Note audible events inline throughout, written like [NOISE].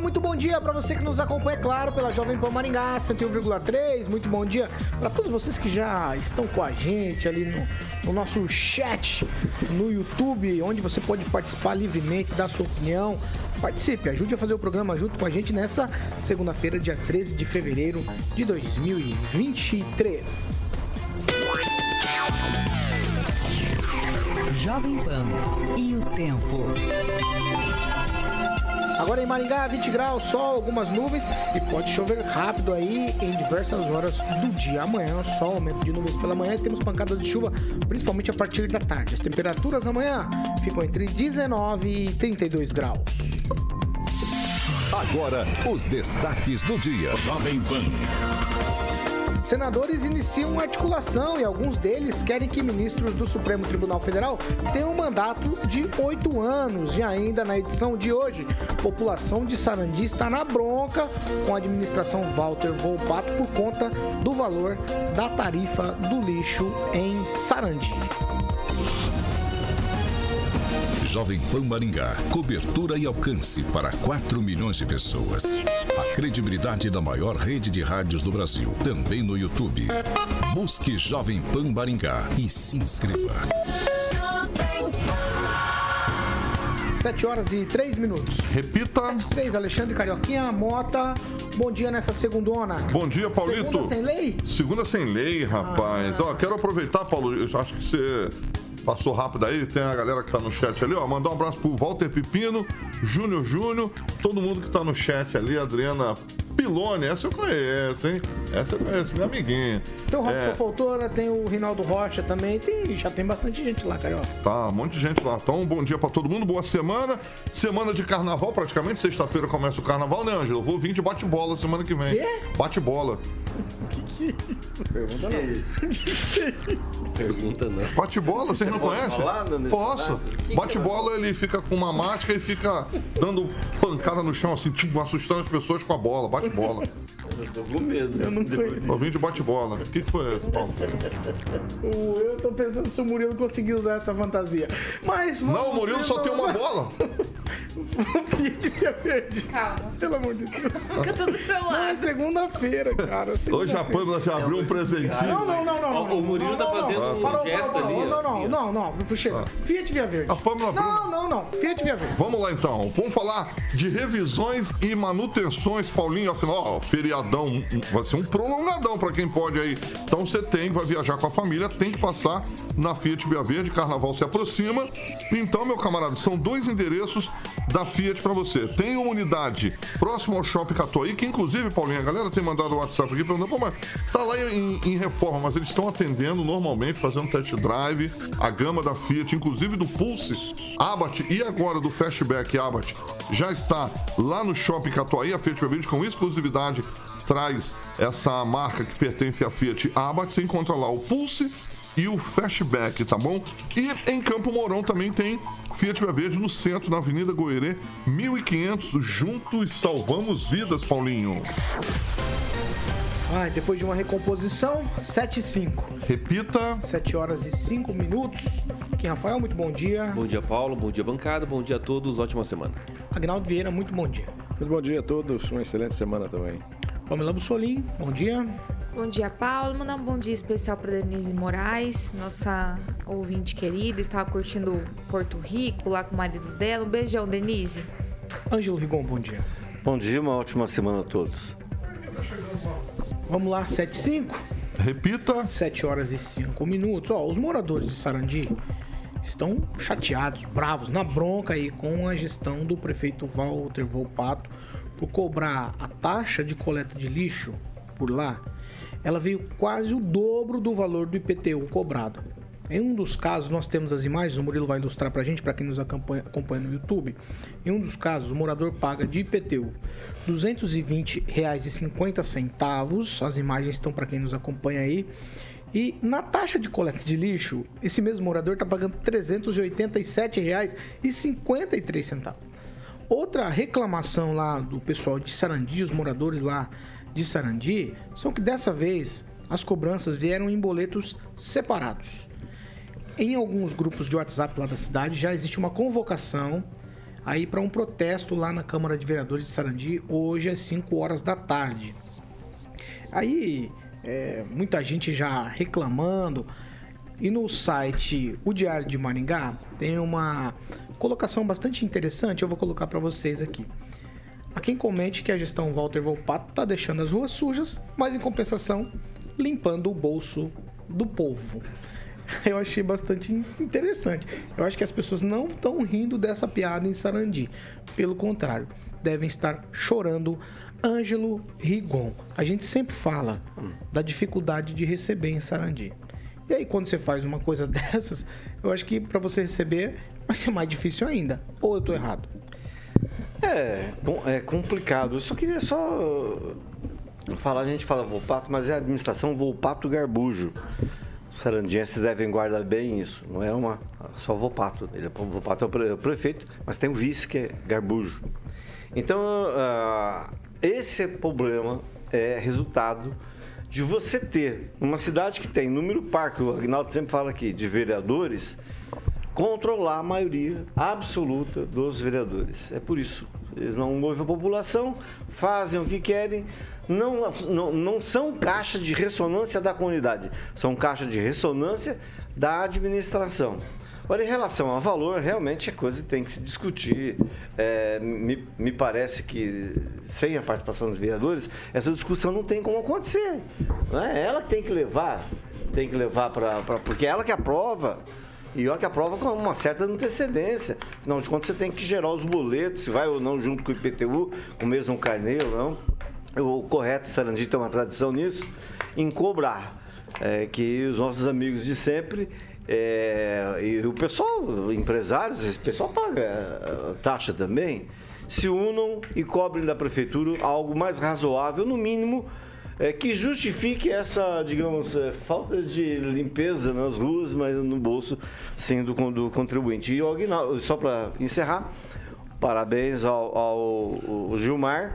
Muito bom dia para você que nos acompanha, é claro, pela Jovem Pan Maringá 101,3. Muito bom dia para todos vocês que já estão com a gente ali no, no, nosso chat no YouTube, onde você pode participar livremente, dar sua opinião. Participe, ajude a fazer o programa junto com a gente nessa segunda-feira, dia 13 de fevereiro de 2023. Jovem Pan e o tempo. Agora em Maringá, 20 graus, sol, algumas nuvens e pode chover rápido aí em diversas horas do dia. Amanhã, sol, aumento de nuvens pela manhã e temos pancadas de chuva, principalmente a partir da tarde. As temperaturas amanhã ficam entre 19 e 32 graus. Agora, os destaques do dia. Jovem Pan. Senadores iniciam articulação e alguns deles querem que ministros do Supremo Tribunal Federal tenham um mandato de oito anos. E ainda na edição de hoje, população de Sarandi está na bronca com a administração Walter Volpato por conta do valor da tarifa do lixo em Sarandi. Jovem Pan Maringá. Cobertura e alcance para 4 milhões de pessoas. A credibilidade da maior rede de rádios do Brasil. Também no YouTube. Busque Jovem Pan Maringá e se inscreva. 7 horas e 3 minutos. Repita. 3, Alexandre Carioquinha, Mota. Bom dia nessa segundona. Bom dia, Paulito. Segunda sem lei? Segunda sem lei, rapaz. Ah. Ó, quero aproveitar, Paulo, eu acho que você passou rápido aí, tem a galera que tá no chat ali, ó. Mandar um abraço pro Walter Pepino, Júnior Júnior, todo mundo que tá no chat ali, Adriana Pilone, essa eu conheço, hein? Essa eu conheço, minha amiguinha. Tem o Robson é. Foltora, tem o Rinaldo Rocha também, tem, já tem bastante gente lá, Carioca. Tá, um monte de gente lá. Então, bom dia pra todo mundo, boa semana. Semana de carnaval, praticamente, sexta-feira começa o carnaval, né, Ângelo? Vou vir de bate-bola semana que vem. Quê? Bate-bola. Que que é isso? Pergunta não. isso? Pergunta não. Bate-bola, vocês não conhecem? Posso. Bate-bola, ele fica com uma máscara e fica dando pancada no chão, assim, tipo, assustando as pessoas com a bola. Bate-bola. Eu tô com medo. Eu não conheço. Eu vim de bate-bola. O que, que foi esse, Paulo? Eu tô pensando se o Murilo conseguiu usar essa fantasia. Mas. Não, o Murilo só tem uma bola. Fiat Via Verde. Calma. Pelo amor de Deus. Fica tudo Não, é segunda-feira, cara. Hoje a Pâmela já abriu um presentinho. Não, não, não, não. não, O Murilo não, tá não, não. fazendo um Parou, gesto parou, parou. ali, Não, ó, não, não, não. Puxa. Fiat Via Verde. A Pâmela abriu. Não, não, não. Fiat Via Verde. Vamos lá então, vamos falar de revisões e manutenções, Paulinho. Afinal, ó, feriadão vai ser um prolongadão para quem pode aí. Então você tem, vai viajar com a família, tem que passar na Fiat Via Verde, carnaval se aproxima. Então, meu camarada, são dois endereços da Fiat para você. Tem uma unidade próximo ao Shopping Catuaí, que inclusive, Paulinho, a galera tem mandado o WhatsApp aqui perguntando, pô, mas tá lá em, em reforma, mas eles estão atendendo normalmente, fazendo test drive, a gama da Fiat, inclusive do Pulse, Abarth e agora do Fastback Abarth, já está lá no Shopping Catuaí, a Fiat Via Verde com exclusividade traz essa marca que pertence à Fiat Abarth, você encontra lá o Pulse e o Fastback, tá bom? E em Campo Mourão também tem Fiat Via Verde no centro, na Avenida Goerê, 1500. Juntos salvamos vidas, Paulinho. Ai, depois de uma recomposição, 7 e 5. Repita. 7 horas e 5 minutos. Kim Rafael, muito bom dia. Bom dia, Paulo. Bom dia, bancada. Bom dia a todos. Ótima semana. Agnaldo Vieira, muito bom dia. Muito bom dia a todos, uma excelente semana também. Pamela Bussolim, bom dia. Bom dia, Paulo. Mandar um bom dia especial para Denise Moraes, nossa ouvinte querida. Estava curtindo Porto Rico lá com o marido dela. Um beijão, Denise. Ângelo Rigon, bom dia. Bom dia, uma ótima semana a todos. Vamos lá, 7 e 5. Repita. 7 horas e 5 minutos. Ó, os moradores de Sarandi estão chateados, bravos, na bronca aí com a gestão do prefeito Walter Volpato por cobrar a taxa de coleta de lixo por lá. Ela veio quase o dobro do valor do IPTU cobrado. Em um dos casos, nós temos as imagens, o Murilo vai ilustrar pra gente, para quem nos acompanha, acompanha no YouTube. Em um dos casos, o morador paga de IPTU R$ 220,50. As imagens estão para quem nos acompanha aí. E na taxa de coleta de lixo, esse mesmo morador está pagando R$ 387,53. Outra reclamação lá do pessoal de Sarandi, os moradores lá de Sarandi, são que dessa vez as cobranças vieram em boletos separados. Em alguns grupos de WhatsApp lá da cidade já existe uma convocação aí para um protesto lá na Câmara de Vereadores de Sarandi hoje às 5 horas da tarde. Aí é, muita gente já reclamando. E no site O Diário de Maringá tem uma colocação bastante interessante, eu vou colocar para vocês aqui. Há quem comente que a gestão Walter Volpato está deixando as ruas sujas, mas em compensação limpando o bolso do povo. [LAUGHS] Eu achei bastante interessante. Eu acho que as pessoas não estão rindo dessa piada em Sarandi. Pelo contrário, devem estar chorando Ângelo Rigon. A gente sempre fala da dificuldade de receber em Sarandi. E aí, quando você faz uma coisa [LAUGHS] dessas, eu acho que para você receber vai ser mais difícil ainda. Ou eu tô errado? É, é complicado. Eu só queria só falar, a gente fala Volpato, mas é a administração Volpato Garbujo. Os sarandienses devem guardar bem isso. Não é uma só Volpato. Ele, o Volpato é o prefeito, mas tem um vice que é Garbujo. Então, uh, esse problema é resultado de você ter uma cidade que tem número par, que o Agnaldo sempre fala aqui, de vereadores, controlar a maioria absoluta dos vereadores. É por isso. Eles não movem a população, fazem o que querem, não, não, não são caixa de ressonância da comunidade, são caixa de ressonância da administração. Olha, em relação ao valor, realmente é coisa que tem que se discutir. É, me, me parece que sem a participação dos vereadores, essa discussão não tem como acontecer. Não é? Ela tem que levar, tem que levar para. Porque é ela que aprova. E olha que aprova com uma certa antecedência. Afinal de contas, você tem que gerar os boletos, se vai ou não junto com o IPTU, com o mesmo carneiro, não. O correto, Sarandi tem uma tradição nisso, em cobrar. É, que os nossos amigos de sempre é, e o pessoal, empresários, esse pessoal paga é, taxa também, se unam e cobrem da prefeitura algo mais razoável, no mínimo, é, que justifique essa, digamos, é, falta de limpeza nas ruas, mas no bolso, sim, do, contribuinte. E só para encerrar, parabéns ao, ao, ao Gilmar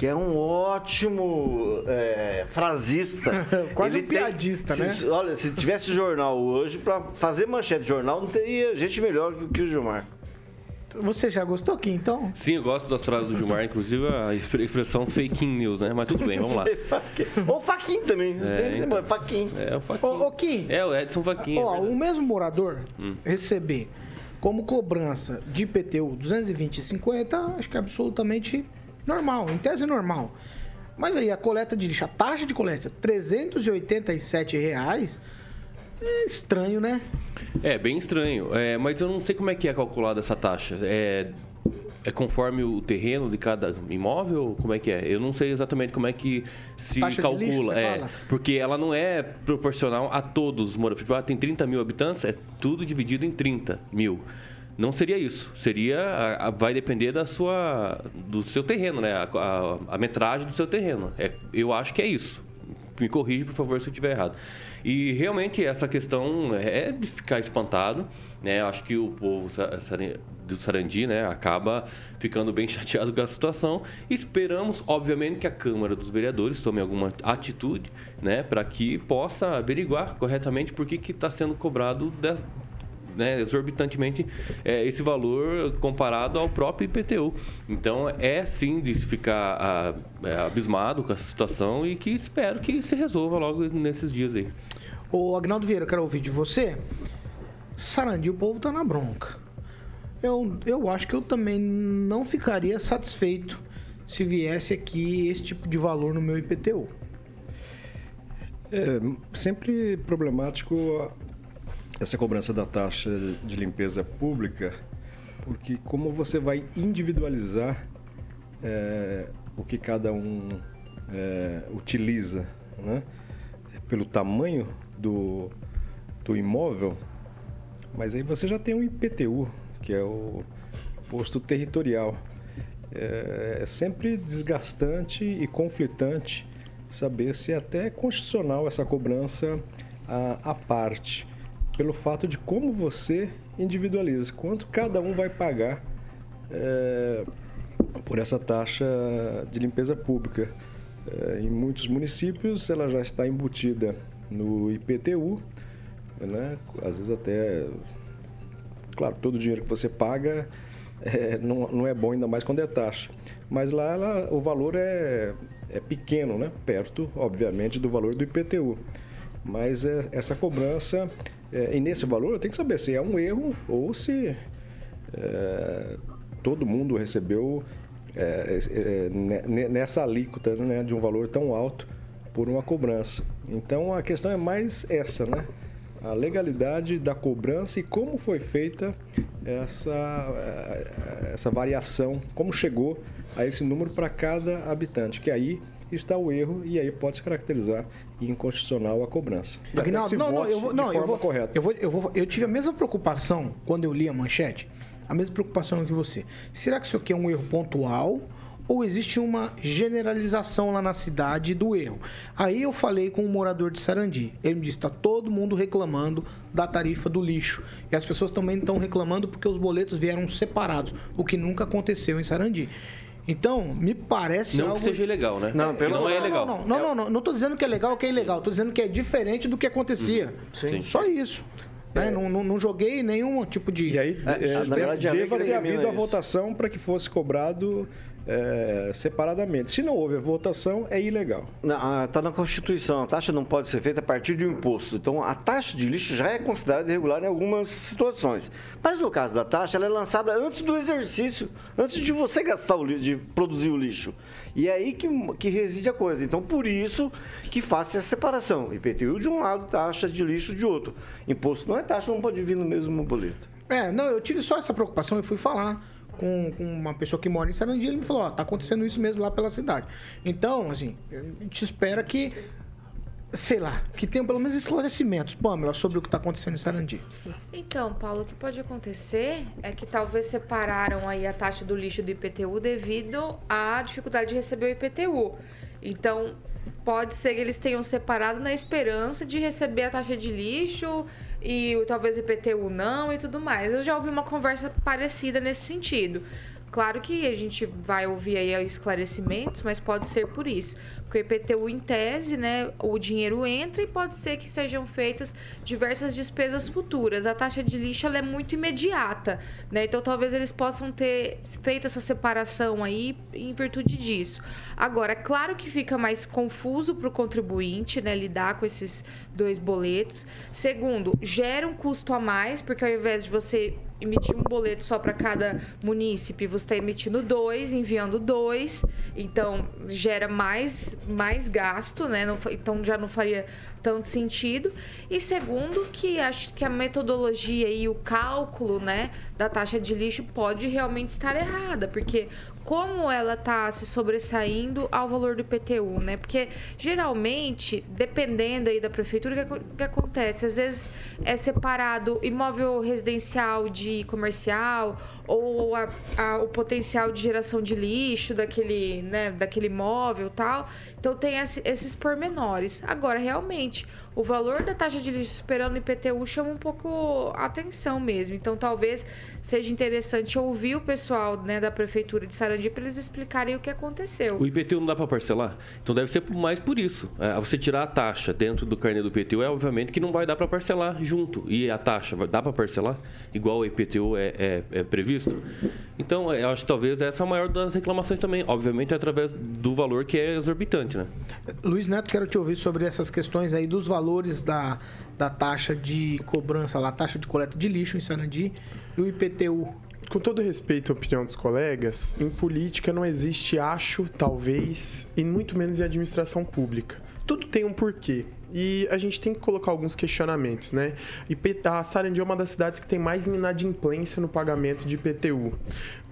que é um ótimo é, frasista. [LAUGHS] Quase Ele um piadista, tem, né? Se, olha, se tivesse jornal hoje, para fazer manchete de jornal, não teria gente melhor que, que o Gilmar. Você já gostou aqui, então? Sim, eu gosto das frases do Gilmar, inclusive a expressão fake news, né? Mas tudo bem, vamos lá. [LAUGHS] Ou Faquin também. É, Sempre então. é Faquin. É o. Ô, ô Kim. É, o Edson Faquin. Ó, é o mesmo morador Hum. receber como cobrança de IPTU 220,50, acho que é absolutamente normal, em tese normal. Mas aí a coleta de lixo, a taxa de coleta, 387 reais, é estranho, né? É, bem estranho. É, mas eu não sei como é que é calculada essa taxa. É, é conforme o terreno de cada imóvel? Como é que é? Eu não sei exatamente como é que se Taxa calcula. lixo, é, porque ela não é proporcional a todos os moradores. Tipo, ah, tem 30 mil habitantes, é tudo dividido em 30 mil. Não seria isso. Seria. a- a- vai depender da sua, do seu terreno, né? A, a- a metragem do seu terreno. É, eu acho que é isso. Me corrige, por favor, se eu estiver errado. E realmente essa questão é de ficar espantado. Né? Acho que o povo do Sarandi né, acaba ficando bem [LAUGHS] chateado com a situação. Esperamos, obviamente, que a Câmara dos Vereadores tome alguma atitude né, para que possa averiguar corretamente por que está sendo cobrado de- né, exorbitantemente é, esse valor comparado ao próprio IPTU. Então é sim de se ficar ah, é, abismado com essa situação e que espero que se resolva logo nesses dias aí. Ô, Agnaldo Vieira, eu quero ouvir de você. Sarandi, o povo tá na bronca. Eu, eu acho que eu também não ficaria satisfeito se viesse aqui esse tipo de valor no meu IPTU. É sempre problemático a- essa cobrança da taxa de limpeza pública, porque como você vai individualizar é, o que cada um é, utiliza, né? Pelo tamanho do, do imóvel, mas aí você já tem um IPTU, que é o posto territorial. É, é sempre desgastante e conflitante saber se é até constitucional essa cobrança à parte, pelo fato de como você individualiza, quanto cada um vai pagar é, por essa taxa de limpeza pública. É, em muitos municípios ela já está embutida no IPTU, né? às vezes até. Claro, todo o dinheiro que você paga é, não, não é bom, ainda mais quando é taxa. Mas lá ela, o valor é, é pequeno, né? perto, obviamente, do valor do IPTU. Mas é, essa cobrança, é, e nesse valor, tem que saber se é um erro ou se é, todo mundo recebeu é, é, nessa alíquota né, de um valor tão alto por uma cobrança. Então a questão é mais essa, né? A legalidade da cobrança e como foi feita essa, é, essa variação, como chegou a esse número para cada habitante, que aí está o erro e aí pode se caracterizar inconstitucional a cobrança. Aguinaldo, não, não, eu vou, não, eu vou, correta. Eu, vou, eu, vou, eu tive a mesma preocupação quando eu li a manchete a mesma preocupação que você. Será que isso aqui é um erro pontual? ou existe uma generalização lá na cidade do erro. Aí eu falei com um morador de Sarandi. Ele me disse: está todo mundo reclamando da tarifa do lixo. E as pessoas também estão reclamando porque os boletos vieram separados, o que nunca aconteceu em Sarandi. Então, me parece não algo... que seja ilegal, né? Não, pelo... não, não é legal. Não, não, não, não, não, estou dizendo que é legal ou que é ilegal. Estou dizendo que é diferente do que acontecia. Sim. Só isso. Né? É. Não, não, não, joguei nenhum tipo de. E aí, é, é, verdade, deva ter havido a votação para que fosse cobrado é, separadamente. Se não houve a votação, é ilegal. Está na Constituição. A taxa não pode ser feita a partir de um imposto. Então, a taxa de lixo já é considerada irregular em algumas situações. Mas no caso da taxa, ela é lançada antes do exercício, antes de você gastar o lixo, de produzir o lixo. E é aí que, que reside a coisa. Então, por isso que faz a separação. IPTU de um lado, taxa de lixo de outro. Imposto não é taxa, não pode vir no mesmo boleto. É, não, eu tive só essa preocupação e fui falar com, com, uma pessoa que mora em Sarandi, ele me falou, ó, tá acontecendo isso mesmo lá pela cidade. Então, assim, a gente espera que sei lá, que tenha pelo menos esclarecimentos, Pamela, sobre o que está acontecendo em Sarandi. Então, Paulo, o que pode acontecer é que talvez separaram aí a taxa do lixo do IPTU devido à dificuldade de receber o IPTU. Então, pode ser que eles tenham separado na esperança de receber a taxa de lixo e talvez o IPTU não e tudo mais. Eu já ouvi uma conversa parecida nesse sentido. Claro que a gente vai ouvir aí esclarecimentos, mas pode ser por isso. Porque o IPTU, em tese, né, o dinheiro entra e pode ser que sejam feitas diversas despesas futuras. A taxa de lixo é muito imediata, né? Então talvez eles possam ter feito essa separação aí em virtude disso. Agora, claro que fica mais confuso para o contribuinte, né, lidar com esses dois boletos. Segundo, gera um custo a mais, porque ao invés de você emitir um boleto só para cada munícipe, você está emitindo dois, enviando dois, então gera mais, mais gasto, né? Não, então já não faria tanto sentido. E segundo, que acho que a metodologia e o cálculo né, da taxa de lixo pode realmente estar errada, porque como ela está se sobressaindo ao valor do IPTU, né? Porque geralmente, dependendo aí da prefeitura, o que, que, acontece? Às vezes é separado imóvel residencial de comercial ou a, a, o potencial de geração de lixo daquele, né, daquele imóvel tal. Então tem esses pormenores. Agora, realmente, o valor da taxa de lixo superando o IPTU chama um pouco a atenção mesmo. Então, talvez seja interessante ouvir o pessoal né, da prefeitura de Sarandi para eles explicarem o que aconteceu. O IPTU não dá para parcelar? Então deve ser mais por isso. É, você tirar a taxa dentro do carnê do IPTU é obviamente que não vai dar para parcelar junto. E a taxa, dá para parcelar? Igual o IPTU é, é, é previsto? Então, eu acho que talvez essa é a maior das reclamações também. Obviamente, através do valor que é exorbitante, né? Luiz Neto, quero te ouvir sobre essas questões aí dos valores da, da taxa de cobrança, lá, taxa de coleta de lixo em Sarandi e o IPTU. Com todo respeito à opinião dos colegas, em política não existe acho, talvez, e muito menos em administração pública. Tudo tem um porquê. E a gente tem que colocar alguns questionamentos, né? A Sarandi é uma das cidades que tem mais inadimplência no pagamento de IPTU.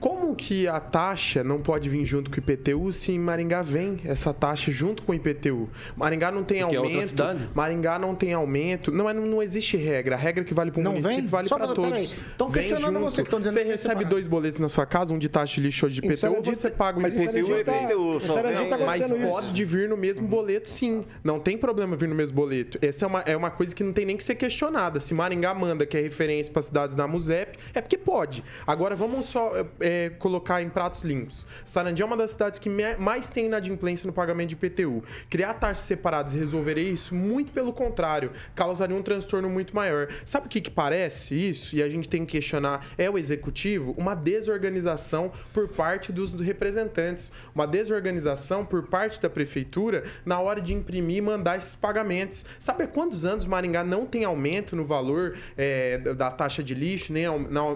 Como que a taxa não pode vir junto com o IPTU se em Maringá vem essa taxa junto com o IPTU? Maringá não tem Porque é outra aumento. cidade? Maringá não tem aumento. Não, é- não existe regra. A regra que vale para o Não município vem? vale para todos. peraí. Tão Vem questionando junto. você que tão dizendo Você recebe dois boletos na sua casa, um de taxa de lixo ou de IPTU, Sarandi- você paga o IPTU. IPTU, tá Mas pode vir no mesmo boleto, sim. Não tem problema vir no mesmo boleto. Essa é uma, é uma coisa que não tem nem que ser questionada. Se Maringá manda, que é referência para cidades da MUSEP, é porque pode. Agora vamos só é, colocar em pratos limpos. Sarandi é uma das cidades que mais tem inadimplência no pagamento de IPTU. Criar taxas separadas e resolver isso, muito pelo contrário, causaria um transtorno muito maior. Sabe o que, que parece isso? E a gente tem que questionar, é o executivo? Uma desorganização por parte dos representantes. Uma desorganização por parte da prefeitura na hora de imprimir e mandar esses pagamentos. Sabe há quantos anos Maringá não tem aumento no valor é, da taxa de lixo, nem,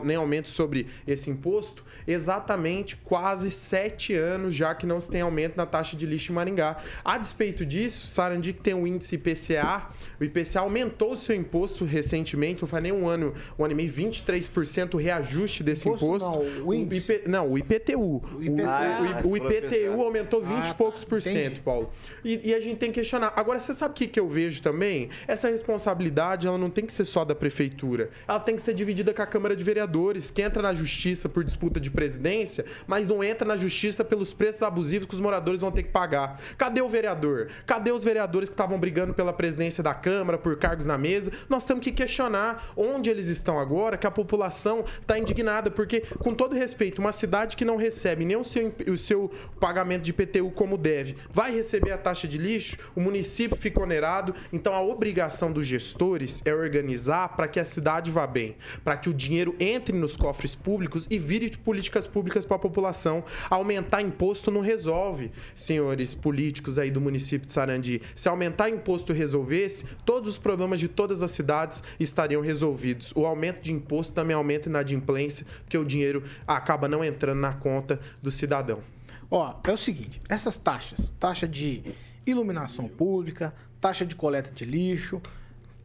nem aumento sobre esse imposto? Exatamente quase sete anos já que não se tem aumento na taxa de lixo em Maringá. A despeito disso, Sarandi que tem o índice IPCA, o IPCA aumentou o seu imposto recentemente, não faz nem um ano, um ano e meio, 23% o reajuste desse Imposto imposto. não, o índice. IP não, o IPTU. O IPCA. O, o- o IPTU aumentou 20 Ah, e poucos por cento, Entendi. Paulo. E, e a gente tem que questionar. Agora, você sabe o que, que eu vejo também? Essa responsabilidade, ela não tem que ser só da prefeitura. Ela tem que ser dividida com a Câmara de Vereadores, que entra na justiça por disputa de presidência, mas não entra na justiça pelos preços abusivos que os moradores vão ter que pagar. Cadê o vereador? Cadê os vereadores que estavam brigando pela presidência da Câmara, por cargos na mesa? Nós temos que questionar onde eles estão agora, que a população está indignada, porque, com todo respeito, uma cidade que não recebe nem o seu, o seu pagamento de IPTU como deve, vai receber a taxa de lixo, o município fica onerado, então a obrigação dos gestores é organizar para que a cidade vá bem, para que o dinheiro entre nos cofres públicos e vire de políticas públicas para a população. Aumentar imposto não resolve, senhores políticos aí do município de Sarandi. Se aumentar imposto resolvesse, todos os problemas de todas as cidades estariam resolvidos. O aumento de imposto também aumenta inadimplência, porque o dinheiro acaba não entrando na conta do cidadão. Ó, é o seguinte, essas taxas, taxa de iluminação pública, taxa de coleta de lixo,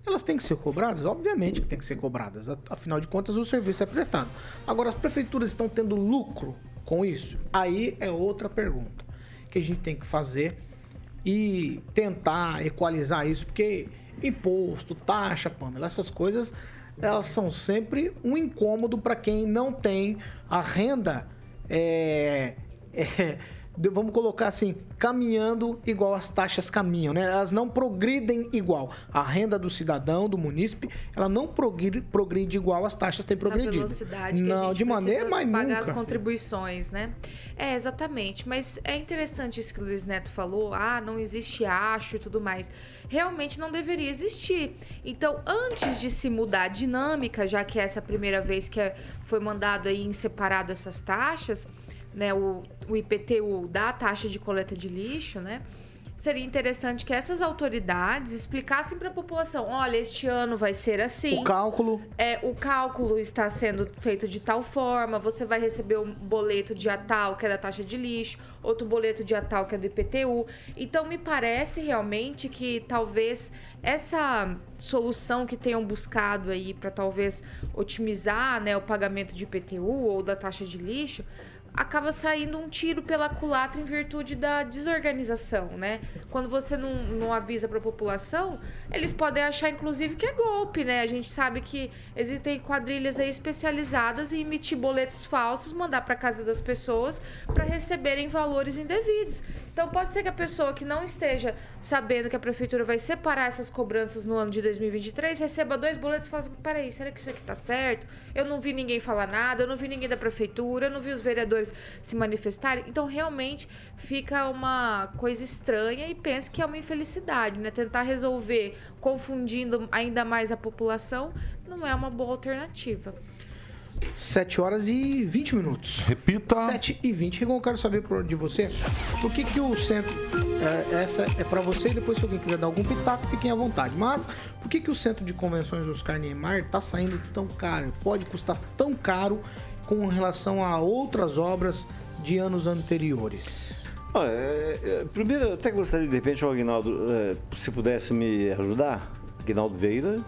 elas têm que ser cobradas? Obviamente que tem que ser cobradas. Afinal de contas, o serviço é prestado. Agora, as prefeituras estão tendo lucro com isso? Aí é outra pergunta que a gente tem que fazer e tentar equalizar isso, porque imposto, taxa, Pamela, essas coisas, elas são sempre um incômodo para quem não tem a renda é, [LAUGHS] é, vamos colocar assim, caminhando igual as taxas caminham, né? Elas não progridem igual. A renda do cidadão, do munícipe, ela não progride, progride igual as taxas têm na progredido. velocidade que não, de maneira mais pagar nunca. as contribuições, né? É, exatamente. Mas é interessante isso que o Luiz Neto falou. Ah, não existe acho e tudo mais. Realmente não deveria existir. Então, antes de se mudar a dinâmica, já que essa é a primeira vez que é- foi mandado aí em separado essas taxas, né? O, o IPTU da taxa de coleta de lixo, né? Seria interessante que essas autoridades explicassem para a população: olha, este ano vai ser assim O cálculo é, o cálculo está sendo feito de tal forma, você vai receber um boleto dia tal, que é da taxa de lixo, outro boleto dia tal, que é do IPTU. Então, me parece realmente que talvez essa solução que tenham buscado aí para talvez otimizar né, o pagamento de IPTU ou da taxa de lixo, acaba saindo um tiro pela culatra em virtude da desorganização, né? Quando você não, não avisa para a população, eles podem achar, inclusive, que é golpe, né? A gente sabe que existem quadrilhas aí especializadas em emitir boletos falsos, mandar para casa das pessoas para receberem valores indevidos. Então, pode ser que a pessoa que não esteja sabendo que a prefeitura vai separar essas cobranças no ano de 2023 receba dois boletos e fale assim, peraí, será que isso aqui tá certo? Eu não vi ninguém falar nada, eu não vi ninguém da prefeitura, eu não vi os vereadores se manifestarem. Então, realmente, fica uma coisa estranha e penso que é uma infelicidade, né? Tentar resolver confundindo ainda mais a população não é uma boa alternativa. 7 horas e 20 minutos. Repita. 7 e 20. Rigon, eu quero saber por- de você, por que que o centro... é, essa é para você e depois se alguém quiser dar algum pitaco, fiquem à vontade. Mas, por que que o centro de convenções Oscar Niemeyer tá saindo tão caro? Pode custar tão caro com relação a outras obras de anos anteriores? Olha, é, é, primeiro, eu até gostaria, de repente, o Aguinaldo, é, se pudesse me ajudar, Aguinaldo Veira,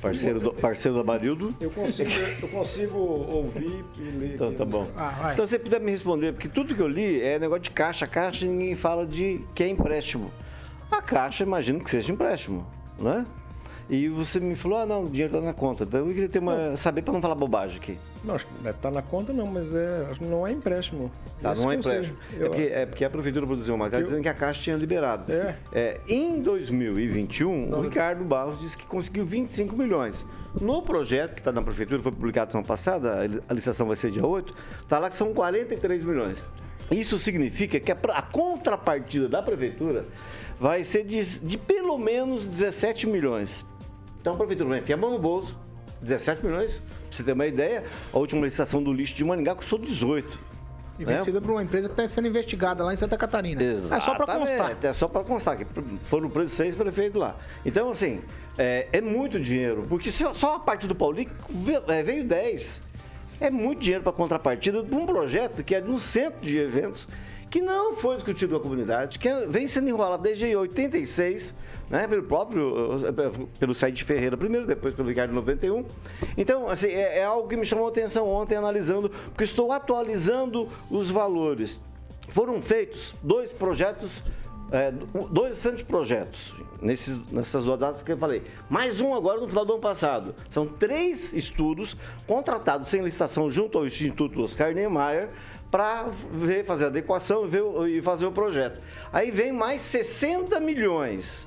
parceiro, do, parceiro da Marildo. Eu consigo, eu consigo ouvir e ler. Então, tá bom. Ah. Então, se você puder me responder, porque tudo que eu li é negócio de caixa. Caixa, ninguém fala de que é empréstimo. A caixa, imagino que seja empréstimo, né? E você me falou, ah, não, o dinheiro tá na conta. Então, eu queria ter uma, saber para não falar bobagem aqui. Não, acho que estar na conta não, mas é, acho que não é empréstimo. Tá, Isso não é empréstimo. Eu- É porque, é porque a prefeitura produziu uma carta Eu- dizendo que a Caixa tinha liberado. É. em 2021, o Ricardo Barros disse que conseguiu 25 milhões. No projeto que está na prefeitura, foi publicado semana passada, a li- a licitação vai ser dia 8, está lá que são 43 milhões. Isso significa que a, a contrapartida da prefeitura vai ser de, de pelo menos 17 milhões. Então a prefeitura vai enfiar a mão no bolso, 17 milhões, você ter uma ideia, a última licitação do lixo de Maringá custou 18. Investida por uma empresa que está sendo investigada lá em Santa Catarina. É só para constar. Exatamente, É só para constar, que foram presos seis prefeitos lá. Então, assim, é, é muito dinheiro, porque só a parte do é, veio 10. É muito dinheiro para contrapartida de um projeto que é de um centro de eventos que não foi discutido com a comunidade, que é- vem sendo enrolado desde 86, né, pelo próprio, eh, pelo Said Ferreira primeiro, depois pelo Ricardo 91. Então, assim, é, é algo que me chamou a atenção ontem analisando, porque estou atualizando os valores. Foram feitos dois projetos, é, dois anteprojetos, nesses, nessas duas datas que eu falei. Mais um agora no final do ano passado. São três estudos contratados sem licitação junto ao Instituto Oscar Niemeyer para fazer adequação e, ver e fazer o projeto. Aí vem mais 60 milhões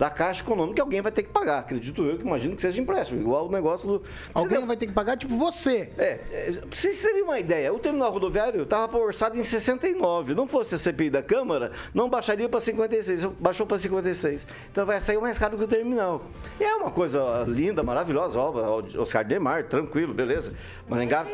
da Caixa Econômica que alguém vai ter que pagar. Acredito eu que imagino que seja empréstimo, igual o negócio do... Alguém vai ter que pagar, tipo você. É, é, pra vocês terem uma ideia, o terminal rodoviário estava orçado em 69. Não fosse a CPI da Câmara, não baixaria para 56, baixou para 56. Então vai sair mais caro que o terminal. E é uma coisa linda, maravilhosa, ó, Oscar Demar, tranquilo, beleza. Maringá.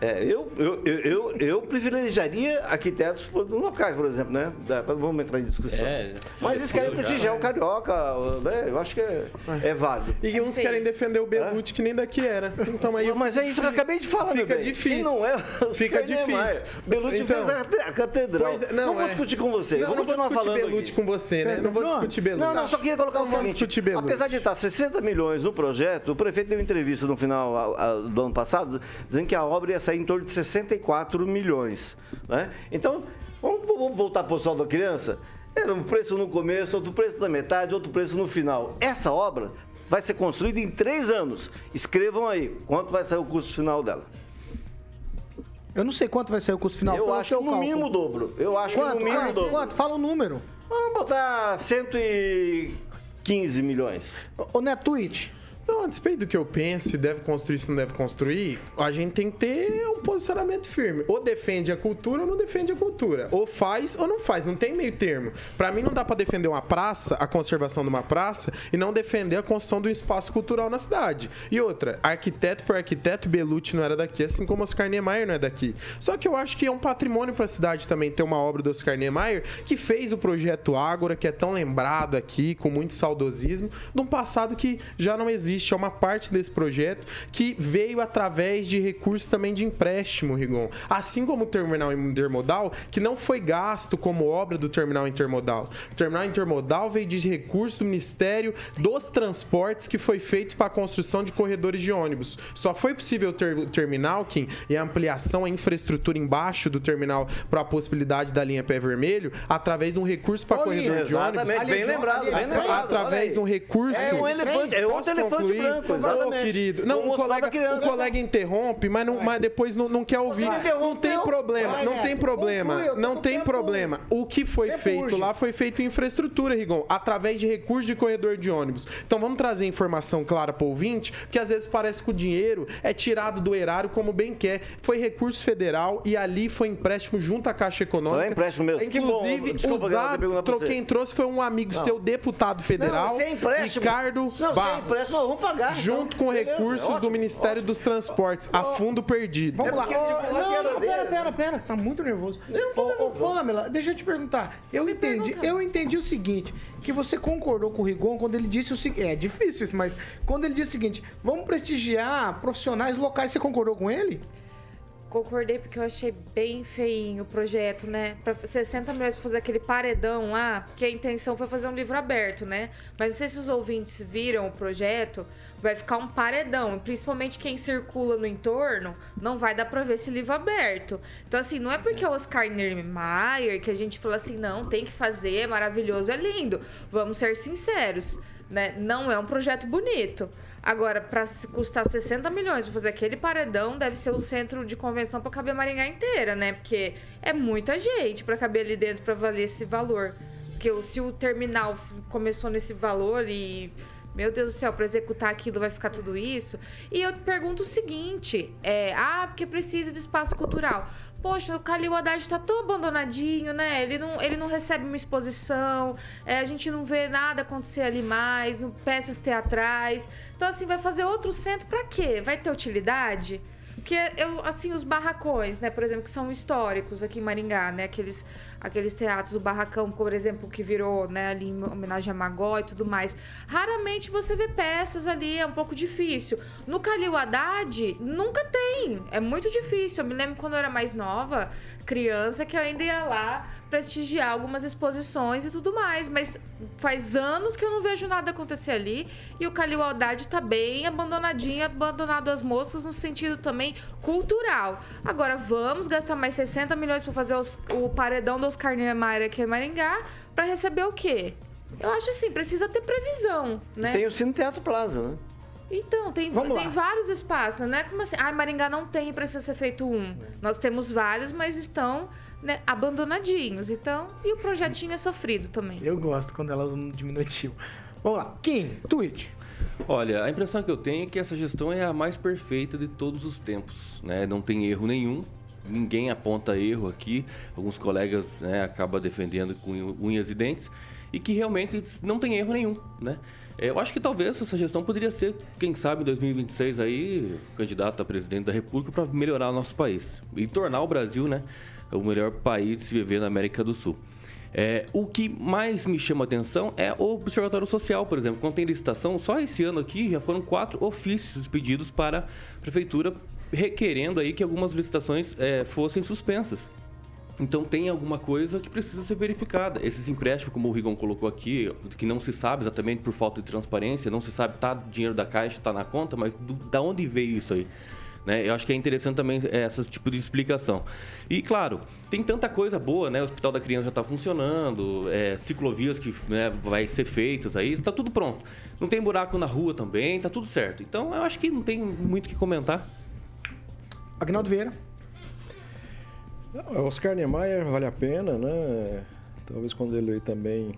É, eu, eu, eu, eu, eu privilegiaria arquitetos locais, por exemplo, né? Vamos entrar em discussão. É, Mas eles querem prestigiar o carioca, né? Eu acho que é, é válido. E uns querem defender o Belucci que nem daqui era. Então aí Mas é isso que eu acabei de falar, Fica bem. difícil. E não é Fica difícil. Belucci Então- fez a, te- a catedral. Pois é, não, não, vou é. discutir com você. Não, vou não vou discutir Belucci aqui. com você, né? Não vou Não, discutir Belucci. Não, não, só queria colocar Não o seguinte. Apesar de estar 60 milhões no projeto, o prefeito deu entrevista no final a- a- do ano passado, dizendo que a obra ia sair em torno de 64 milhões. Né? Então, vamos, vamos voltar para o sol da criança? Era um preço no começo, outro preço na metade, outro preço no final. Essa obra vai ser construída em três anos. Escrevam aí quanto vai sair o custo final dela. Eu não sei quanto vai ser o custo final. Eu acho que no mínimo o dobro. Eu acho Quanto? que no mínimo o Quanto? dobro. Quanto? Fala o número. Vamos botar 115 milhões. Ô, Netwitch, Não, a despeito do que eu penso, se deve construir, se não deve construir, a gente tem que ter um posicionamento firme. Ou defende a cultura ou não defende a cultura. Ou faz ou não faz. Não tem meio termo. Pra mim, não dá pra defender uma praça, a conservação de uma praça, e não defender a construção de um espaço cultural na cidade. E outra, arquiteto por arquiteto, Belucci não era daqui, assim como Oscar Niemeyer não é daqui. Só que eu acho que é um patrimônio pra cidade também ter uma obra do Oscar Niemeyer que fez o projeto Ágora, que é tão lembrado aqui, com muito saudosismo, de um passado que já não existe. É uma parte desse projeto que veio através de recursos também de empréstimo, Rigon. Assim como o terminal intermodal, que não foi gasto como obra do terminal intermodal. O terminal intermodal veio de recursos do Ministério dos Transportes que foi feito para a construção de corredores de ônibus. Só foi possível ter o terminal, Kim, e a ampliação, a infraestrutura embaixo do terminal para a possibilidade da linha pé vermelho, através de um recurso para corredor Linha, de ônibus. Bem lembrado, bem lembrado. através de um recurso. É um elefante, é outro elefante concluir? branco, Ô, exatamente. querido. Não, O colega, criança. o colega interrompe, mas não, mas depois não, não quer ouvir. Não tem problema, Vai, não tem problema. Não tem problema. O que foi feito lá foi feito em infraestrutura, Rigon, através de recursos de corredor de ônibus. Então vamos trazer informação clara para o ouvinte, porque às vezes parece que o dinheiro é tirado do erário como bem quer. Foi recurso federal e ali foi empréstimo junto à Caixa Econômica. Não é empréstimo mesmo. Que bom. Inclusive, Desculpa, Guilherme, usado, quem trouxe foi um amigo seu, deputado federal, Não, sem empréstimo. Ricardo Não, sem Barros. empréstimo, nós vamos pagar. Junto então. com Beleza, recursos do ótimo, Ministério dos Transportes, a fundo perdido. vamos É lá. que não, não, pera, pera, pera. Tá muito nervoso. Ô, ô, Pamela, deixa eu te perguntar. Eu entendi, eu entendi o seguinte, que você concordou com o Rigon quando ele disse o seguinte... É difícil isso, mas quando ele disse o seguinte, vamos prestigiar profissionais locais, você concordou com ele? Concordei porque eu achei bem feinho o projeto, né? Pra 60 milhões pra fazer aquele paredão lá, porque a intenção foi fazer um livro aberto, né? Mas não sei se os ouvintes viram o projeto, vai ficar um paredão. Principalmente quem circula no entorno, não vai dar pra ver esse livro aberto. Então, assim, não é porque é o Oscar Niemeyer que a gente fala assim, não, tem que fazer, é maravilhoso, é lindo. Vamos ser sinceros, né? Não é um projeto bonito. Agora, para custar 60 milhões para fazer aquele paredão, deve ser o centro de convenção para caber Maringá inteira, né? Porque é muita gente para caber ali dentro para valer esse valor. Porque se o terminal começou nesse valor e meu Deus do céu, para executar aquilo vai ficar tudo isso. E eu pergunto o seguinte: é, ah, porque precisa de espaço cultural. Poxa, o Calil Haddad está tão abandonadinho, né? Ele não, ele não recebe uma exposição, é, a gente não vê nada acontecer ali mais, peças teatrais. Então, assim, vai fazer outro centro para quê? Vai ter utilidade? Porque eu, assim, os barracões, né, por exemplo, que são históricos aqui em Maringá, né? Aqueles, aqueles teatros, o barracão, por exemplo, que virou, né, ali em homenagem a Magó e tudo mais. Raramente você vê peças ali, é um pouco difícil. No Calil Haddad, nunca tem. É muito difícil. Eu me lembro quando eu era mais nova, criança, que eu ainda ia lá prestigiar algumas exposições e tudo mais. Mas faz anos que eu não vejo nada acontecer ali. E o Calil Haddad tá bem abandonadinho, abandonado às moças no sentido também cultural. Agora, vamos gastar mais 60 milhões para fazer os- o paredão do Oscar Niemeyer aqui em Maringá para receber o quê? Eu acho assim, precisa ter previsão, né? Tem o Cine Teatro Plaza, né? Então, tem, Vamos tem lá. vários espaços, né? Não é como assim, ah, Maringá não tem, precisa ser feito um. Nós temos vários, mas estão né, abandonadinhos. Então, e o projetinho é sofrido também. Eu gosto quando elas usam no diminutivo. Vamos lá. Kim, tweet. Olha, a impressão que eu tenho é que essa gestão é a mais perfeita de todos os tempos, né? Não tem erro nenhum, ninguém aponta erro aqui. Alguns colegas né, acabam defendendo com unhas e dentes e que realmente não tem erro nenhum, né? É, Eu acho que talvez essa gestão poderia ser, quem sabe, em 2026 aí, candidato a presidente da República para melhorar o nosso país e tornar o Brasil, né, o melhor país de se viver na América do Sul. É, o que mais me chama atenção é o Observatório Social, por exemplo. Quando tem licitação, só esse ano aqui já foram quatro ofícios pedidos para a Prefeitura requerendo aí que algumas licitações é, fossem suspensas. Então tem alguma coisa que precisa ser verificada. Esses empréstimos, como o Rigon colocou aqui, que não se sabe exatamente por falta de transparência, não se sabe, tá dinheiro da caixa, tá na conta, mas do, da onde veio isso aí? Né? Eu acho que é interessante também é, esse tipo de explicação. E claro, tem tanta coisa boa, né? O Hospital da Criança já está funcionando, é, ciclovias que né, vai ser feitas aí, tá tudo pronto. Não tem buraco na rua também, tá tudo certo. Então eu acho que não tem muito o que comentar. Agnaldo Vieira. Não, Oscar Niemeyer vale a pena, né? Talvez quando ele também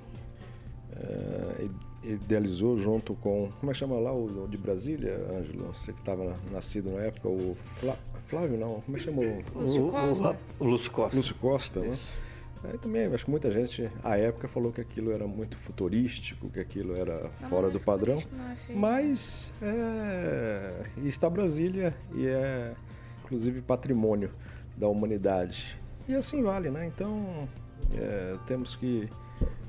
eh, idealizou junto com. Como é que chama lá o, o de Brasília, Ângelo? Você que estava nascido na época, o Flá- Flávio, não? Como é que chamou? Lúcio Costa. O Lúcio Costa. Lúcio Costa, né? Aí também, acho que muita gente, à época, falou que aquilo era muito futurístico, que aquilo era fora do padrão. Não é. Mas é, está Brasília e é inclusive patrimônio da humanidade. E assim vale, né? Então é, temos que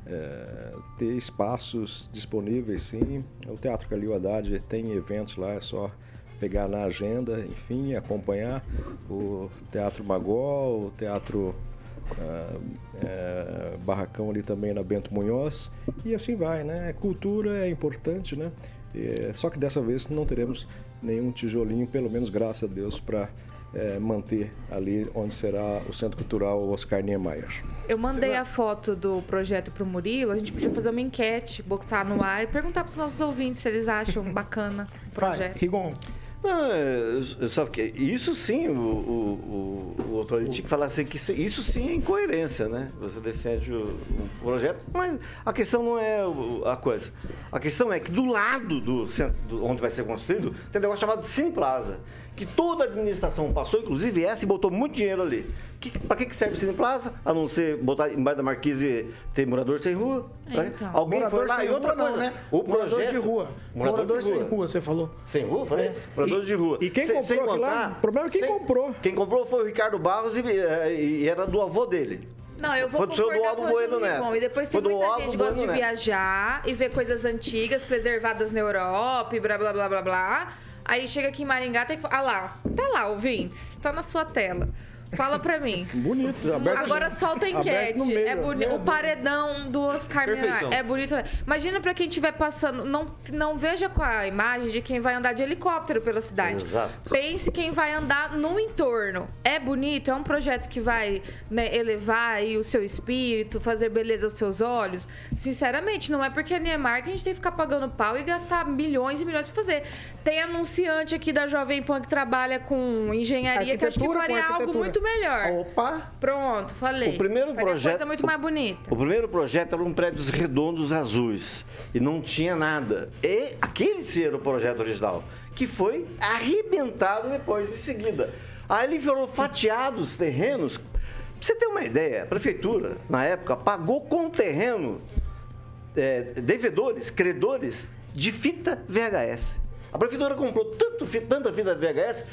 é, ter espaços disponíveis, sim. O Teatro Calil Haddad tem eventos lá, é só pegar na agenda, enfim, acompanhar o Teatro Magó, o Teatro ah, é, Barracão ali também na Bento Munhoz e assim vai, né? Cultura é importante, né? É, só que dessa vez não teremos nenhum tijolinho, pelo menos graças a Deus, para manter ali onde será o Centro Cultural Oscar Niemeyer. Eu mandei a foto do projeto pro Murilo, a gente podia fazer uma enquete, botar no ar e perguntar pros nossos ouvintes se eles acham [LAUGHS] bacana o Vai, projeto. Rigon. Não, é, eu só que isso sim, o, o, o, o outro ali tinha que falar assim, que isso- sim é incoerência, né? Você defende o, o projeto, mas a questão não é o- a coisa. A questão é que do lado do, centro, do- onde vai ser construído, tem um negócio chamado Cine Plaza, que toda a administração passou, inclusive essa, e botou muito dinheiro ali. Que, pra que que serve o Cine Plaza? A não ser botar embaixo da marquise ter morador sem rua? Pra- então. Alguém Morador foi lá e outra rua, coisa, não, né? O Morador projeto, de rua. Morador, sem rua, você falou. sem rua, falei? É. Moradores E- de rua. e quem Sem- comprou sem aquilo lá? contar- O problema é quem sem- comprou. Quem comprou foi o Ricardo Barros e, e era do avô dele. Não, eu vou Foi do concordar Aldo com o Bueno. E depois tem Foi do muita gente que gosta de Bueno Neto. viajar e ver coisas antigas preservadas na Europa e blá blá blá blá blá. Aí chega aqui em Maringá, tem que. Ah lá, tá lá, ouvintes. Tá na sua tela. Fala pra mim. Bonito, aberto. Agora solta a enquete. meio, é boni... O paredão do Oscar Perfeição. É bonito. Imagina pra quem estiver passando. Não, não veja com a imagem de quem vai andar de helicóptero pela cidade. Exato. Pense quem vai andar no entorno. É bonito, é um projeto que vai né, elevar aí o seu espírito, fazer beleza aos seus olhos. Sinceramente, não é porque é Niemeyer que a gente tem que ficar pagando pau e gastar milhões e milhões pra fazer. Tem anunciante aqui da Jovem Pan que trabalha com engenharia que acho que faria algo arquitetura. Muito melhor. Opa! Pronto, falei. O primeiro Faria projeto- coisa muito mais bonita. O primeiro projeto era um prédios redondos azuis e não tinha nada. E aquele sim era o projeto original, que foi arrebentado depois, em seguida. Aí ele virou fatiados terrenos. Pra você ter uma ideia, a prefeitura, na época, pagou com terreno é, devedores, credores de fita VHS. A prefeitura comprou tanto, tanta fita VHS,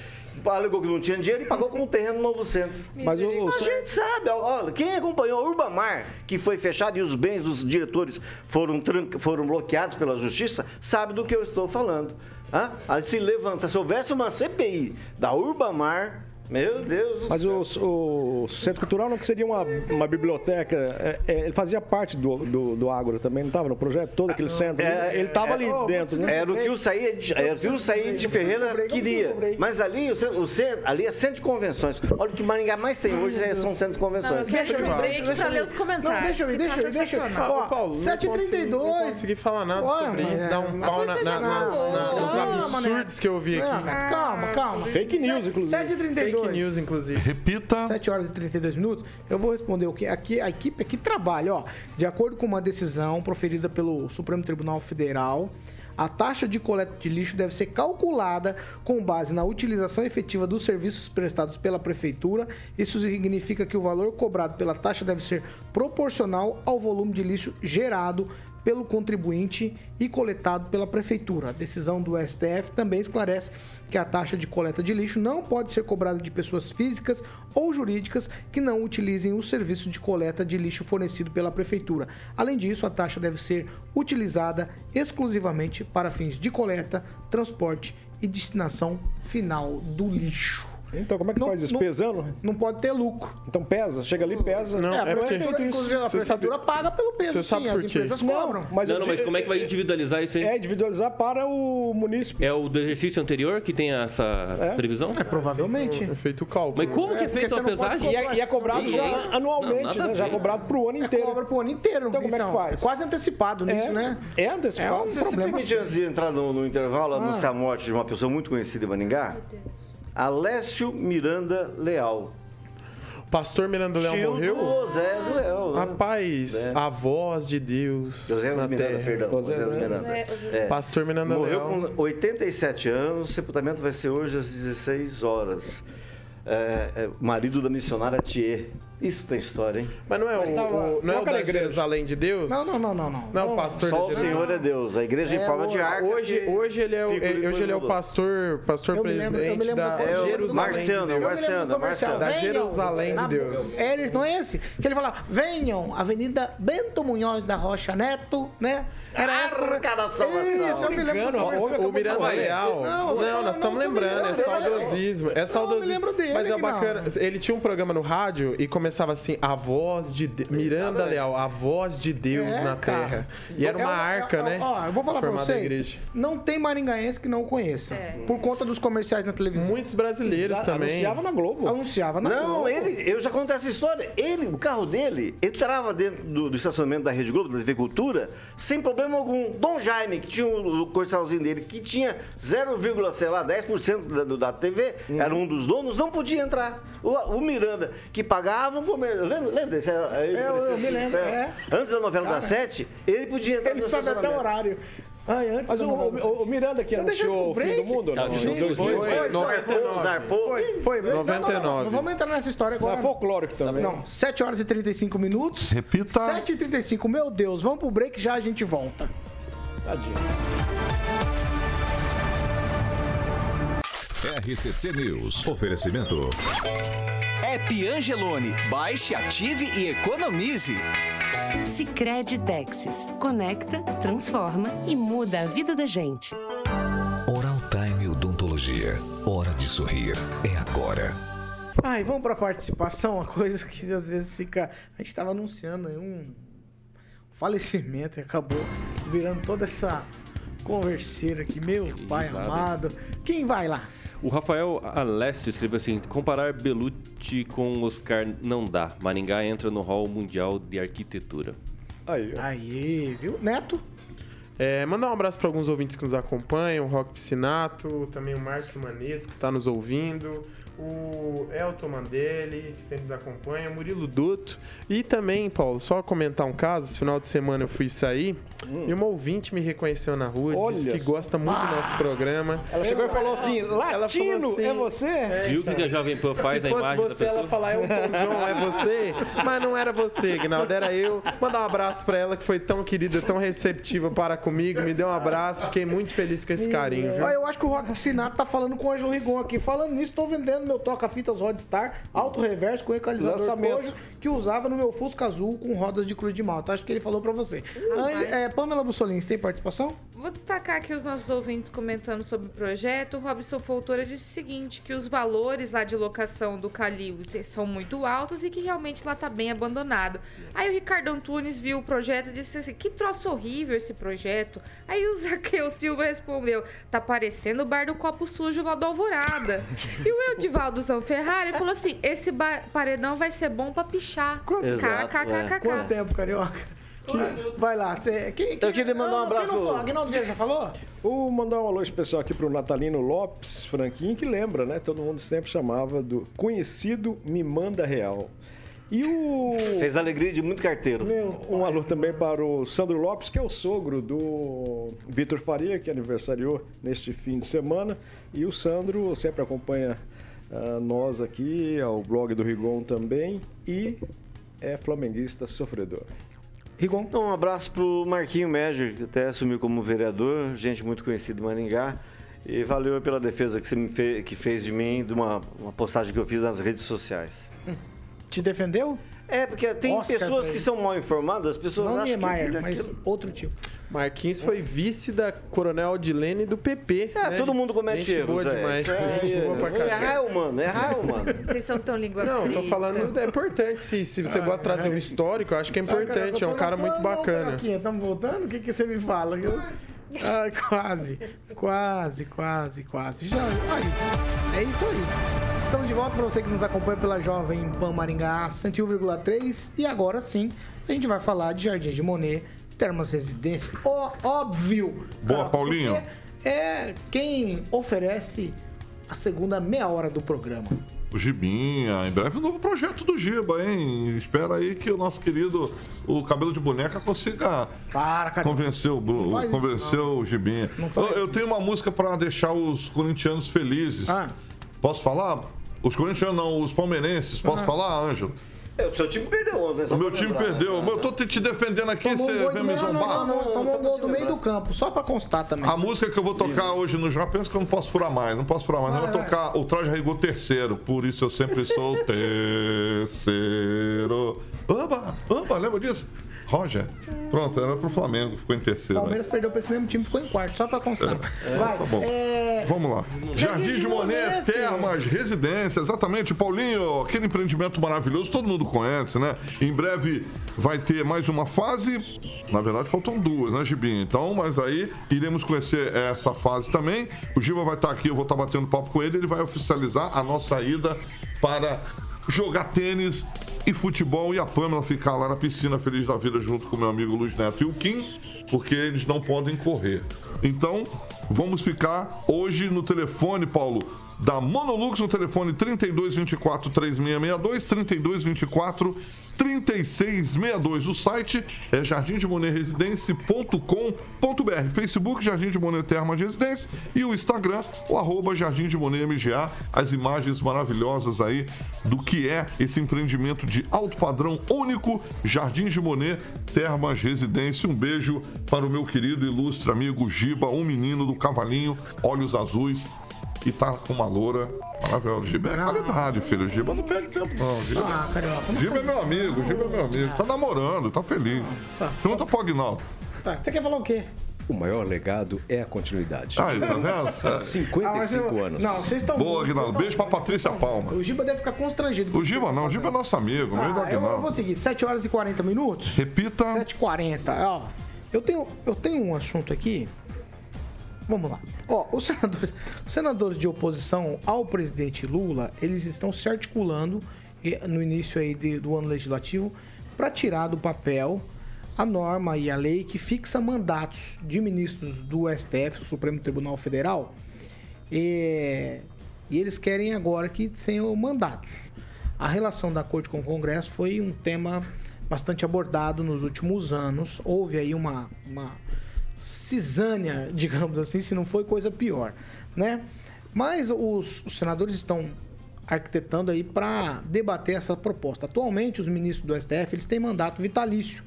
alegou que não tinha dinheiro e pagou com o terreno Novo Centro. Mas o, o, A gente sabe, olha, quem acompanhou a Urbamar, que foi fechado e os bens dos diretores foram, tran- foram bloqueados pela justiça, sabe do que eu estou falando. Hã? Aí se levanta, se houvesse uma CPI da Urbamar, meu Deus do Mas céu. o, o Centro Cultural não que seria uma, uma biblioteca, é, é, ele fazia parte do, do, do Agro também, não estava no projeto? Todo aquele centro, É, ele estava ali é, dentro, né? Era o que o Said, era o que o Said de Ferreira queria. Mas ali, o centro, o centro- ali é centro de convenções. Olha o que Maringá mais tem hoje é, são centros de Não, eu convenções. quero um eu- break deixa eu- ler os comentários. Não, deixa eu que deixa tá eu deixa eu Paulo, não 7h32. consegui- Não consegui falar nada sobre isso, é- dar um pau nos absurdos né? que eu vi Não, aqui. calma, calma. Fake news, inclusive. 7h32. Fake news, inclusive. Repita. 7 horas e 32 minutos, eu vou responder o que aqui a equipe aqui trabalha, ó. De acordo com uma decisão proferida pelo Supremo Tribunal Federal, a taxa de coleta de lixo deve ser calculada com base na utilização efetiva dos serviços prestados pela prefeitura. Isso significa que o valor cobrado pela taxa deve ser proporcional ao volume de lixo gerado pelo contribuinte e coletado pela prefeitura. A decisão do STF também esclarece que a taxa de coleta de lixo não pode ser cobrada de pessoas físicas ou jurídicas que não utilizem o serviço de coleta de lixo fornecido pela prefeitura. Além disso, a taxa deve ser utilizada exclusivamente para fins de coleta, transporte e destinação final do lixo. Então, como é que Não- faz isso? não- Pesando? Não pode ter lucro. Então pesa, chega ali, pesa. Não, é, a é porque- prefeitura, inclusive, a prefeitura sabe- paga pelo peso, você sabe sim, por as quê? empresas Não, cobram. mas, Não, não, mas como é que vai individualizar isso aí? É individualizar para o munícipe. É o do exercício anterior que tem essa É. previsão? É, provavelmente. É feito o cálculo. Mas como que É, é você a não pesagem? E é, e é cobrado já anualmente, Não, né? Já ver. cobrado para o ano É inteiro. cobra pro ano inteiro. Então, como é que faz? Quase antecipado nisso, é, né? É É antecipado. Você permite, antes de entrar no, no intervalo, Ah. anunciar a morte de uma pessoa muito conhecida em Maningá? Alessio Miranda Leal. Pastor Miranda Leão Tio morreu? do Osés Leal. né? Rapaz, É. a voz de Deus na Miranda, terra. perdão. Osés Osés Miranda. Miranda. É. É. Pastor Miranda Morreu Leão. com 87 anos, o sepultamento vai ser hoje às 16 horas. É, é, marido da missionária Thier. Isso tem história, hein? Mas não é o, Mas tava- o- não é qual o que era a da igreja? Jerusalém de Deus? Não, não, não, não, não. Não, é o pastor Só da o. Senhor é Deus. A igreja em É, forma o- de arca. Hoje, hoje ele é o, ele- hoje ele é o pastor, pastor Eu lembro- presidente lembro da É o Jerusalém Marciano, de é o Deus. Marciano, é o Marciano. Da Jerusalém de Deus. É, ele, não é esse? Que ele fala, venham, Avenida Bento Munhoz da Rocha Neto, né? Era. Arca da salvação. Isso, eu me lembro O Miranda Leal. Não, Não, não, nós estamos não, lembrando, é saudosismo. É saudosismo. lembro dele, Mas é não. bacana. Ele tinha um programa no rádio e começava assim: A voz de De- Miranda Leal, a voz de Deus É, na cara. terra. E era uma É, arca, ó, né? Ó, eu vou falar pra formada vocês. igreja. Não tem maringaense que não conheça. É. Por conta dos comerciais na televisão. Muitos brasileiros também. Anunciava na Globo. Anunciava na Não, Globo. ele, eu já contei essa história. Ele, o carro dele, entrava dentro do, do estacionamento da Rede Globo, da TV Cultura, sem problema algum. Dom Jaime, que tinha o, o comercialzinho dele, que tinha 0, sei lá, 10% da, do- da TV, era um dos donos, não podia entrar. O, o Miranda, que pagava um comercial. Lembra, lembra ele eu parecia me lembro, é. Antes da novela das sete, ele podia entrar Ele no sabe até o horário. Ai, antes Mas o, o- o Miranda que Eu anunciou o fim do mundo, não? Tá, Em sim, 2000? foi. Foi, 99. zarpou. Foi, foi. Não, não, não, 99. Não, vamos entrar nessa história agora. É folclórico também. Não, 7 horas e 35 minutos. Repita. 7 e 35 meu Deus. Vamos pro break já a gente volta. Tadinho. RCC News. Oferecimento. App Angelone. Baixe, ative e economize. Sicredi Texas. Conecta, transforma e muda a vida da gente. Oral Time Odontologia. Hora de sorrir. É agora. Ai, vamos pra participação, uma coisa que às vezes fica. A gente tava anunciando aí um falecimento e acabou virando toda essa converseira aqui. Meu pai sabe? amado. Quem vai lá? O Rafael Alessio escreveu assim: comparar Belucci com Oscar não dá. Maringá entra no hall mundial de arquitetura. Aí, ó. Aí, viu? Neto? É, mandar um abraço para alguns ouvintes que nos acompanham, o Rock Piscinato, também o Márcio Manesco, que está nos ouvindo, o Elton Mandelli, que sempre nos acompanha, Murilo Duto. E também, Paulo, só comentar um caso, esse final de semana eu fui sair e uma ouvinte me reconheceu na rua, Olha disse que só. gosta muito do nosso programa. Ela chegou e falou assim: Ela falou Latino, assim, é você? Viu o que que a Jovem Pan faz Se fosse imagem da você, ela falar, é o João, é você. Mas não era você, Gnaldo, era eu. Mandar um abraço pra ela, que foi tão querida, tão receptiva para comigo. Me deu um abraço, fiquei muito feliz com esse carinho, viu? Eu acho que o Rock Sinato tá falando com o Ângelo Rigon aqui. Falando nisso, tô vendendo meu toca-fitas Rodstar, alto reverso com equalizador Lançamento. Kojo, que usava no meu Fusca Azul com rodas de cruz de malta. Acho que ele falou pra você. An- é, Pamela Bussolini, você tem participação? Vou destacar aqui os nossos ouvintes comentando sobre o projeto. O Robson Foltora disse o seguinte, que os valores lá de locação do Calil são muito altos e que realmente lá tá bem abandonado. Aí o Ricardo Antunes viu o projeto e disse assim, que troço horrível esse projeto. Aí o Zaqueu [LAUGHS] Silva respondeu, tá parecendo o bar do copo sujo lá do Alvorada. [LAUGHS] e o Edivaldo Zanferrari falou assim, esse paredão vai ser bom pra pichar. Exato, KKKKK. Quanto tempo, carioca? Que- Vai lá, você. Quem, Eu queria mandar um Não, quem abraço. não falou? Aguinaldo Vieira já falou? Vou mandar um alô especial aqui pro Natalino Lopes Franquinho, que lembra, né? Todo mundo sempre chamava do conhecido Me Manda Real. E o. [LAUGHS] Fez alegria de muito carteiro. Um alô também para o Sandro Lopes, que é o sogro do Vitor Faria, que aniversariou neste fim de semana. E o Sandro sempre acompanha ah, nós aqui, ao blog do Rigon também. E é flamenguista sofredor. Rigon. Então, um abraço pro Marquinho Médio, que até assumiu como vereador, gente muito conhecida em Maringá. E valeu pela defesa que você me fe- que fez de mim, de uma, uma postagem que eu fiz nas redes sociais. Te defendeu? É, porque tem Oscar pessoas que são mal informadas, as pessoas Não acham que Niemeyer, aquilo é mas outro tipo. Marquinhos foi vice da Coronel Odilene do PP. É, né? todo mundo comete Gente erros. boa é. demais. É- Gente boa pra caralho. É humano, errar é humano. Vocês são tão língua Não, tô falando, é importante. Se, se você de trazer um histórico, eu acho que é importante. É um cara muito bacana. Estamos voltando? O que, que você me fala? Eu... Ai, quase, quase, quase, quase. Já, aí, é isso aí. Estamos de volta para você que nos acompanha pela Jovem Pan Maringá 101,3 e agora sim a gente vai falar de Jardim de Monet, Termas Residência. Ó, óbvio. Boa, cara, Paulinho. É quem oferece a segunda meia hora do programa. O Gibinha, em breve um novo projeto do Giba, hein? Espera aí que o nosso querido, o cabelo de boneca, consiga Para, cara. convencer o, Bru- Não faz isso, convencer o Gibinha. Eu, eu tenho uma música pra deixar os corintianos felizes. Ah. Posso falar? Os corintianos não, os palmeirenses. Posso falar, Ângelo? É, o seu time perdeu ontem. O meu time lembrar, né? perdeu. Eu tô te te defendendo aqui, Tomou um você gol vem me meio, não, não, zombar. não, tomou um gol do meio do campo, só pra constar também. A música que eu vou tocar hoje no Já penso que eu não posso furar mais, não posso furar mais. não. Eu vou Vai, tocar o Traje Rigor terceiro, por isso eu sempre sou o terceiro. Amba, amba, lembra disso? Roger. Pronto, era pro Flamengo, ficou em terceiro. né? Palmeiras perdeu pra esse mesmo time, ficou em quarto, só pra constar. Vai, Tá bom. é, Vamos lá. Jardim de Monet, Termas, Residência, exatamente. Paulinho, aquele empreendimento maravilhoso, todo mundo conhece, né? Em breve vai ter mais uma fase. Na verdade, faltam duas, né, Gibinha? Então, mas aí iremos conhecer essa fase também. O Giba vai estar aqui, eu vou estar batendo papo com ele. Ele vai oficializar a nossa ida para jogar tênis e futebol e a Pamela ficar lá na piscina feliz da vida junto com meu amigo Luiz Neto e o Kim, porque eles não podem correr. Então, vamos ficar hoje no telefone, Paulo, da Monolux, no telefone 3224 3662, 3224 3662. O site é jardimdemonetresidense.com.br. Facebook Jardim de Monet Termas Residência e o Instagram, o arroba Jardim de Monet MGA. As imagens maravilhosas aí do que é esse empreendimento de alto padrão único, Jardim de Monet Termas Residência. Um beijo para o meu querido ilustre amigo Giba, um menino do cavalinho, olhos azuis e tá com uma loura maravilhosa. Giba é qualidade, filho. Giba não perde tempo, não. Giba, Ah, carioca. não Giba é meu amigo, Giba é meu amigo. Tá namorando, tá feliz. Pergunta pro Agnaldo. Tá, você quer falar o quê? O maior legado é a continuidade. Aí, tá vendo? 55 Ah, mas eu- anos. Não, vocês estão. Boa, Aguinaldo. Beijo pra Patrícia Palma. O Giba deve ficar constrangido. O Giba não, o Giba é nosso amigo, meio do Ah, eu, eu vou seguir, 7 horas e 40 minutos. Repita. 7h40. Ó, eu tenho, eu tenho um assunto aqui. Vamos lá. Ó, os senadores, os senadores de oposição ao presidente Lula, eles estão se articulando eh, no início aí de- do ano legislativo para tirar do papel a norma e a lei que fixa mandatos de ministros do STF, Supremo Tribunal Federal, e, e eles querem agora que tenham mandatos. A relação da Corte com o Congresso foi um tema bastante abordado nos últimos anos. Houve aí uma, uma cisânia, [LAUGHS] digamos assim, se não foi coisa pior, né? Mas os, os senadores estão arquitetando aí para debater essa proposta. Atualmente, os ministros do STF eles têm mandato vitalício,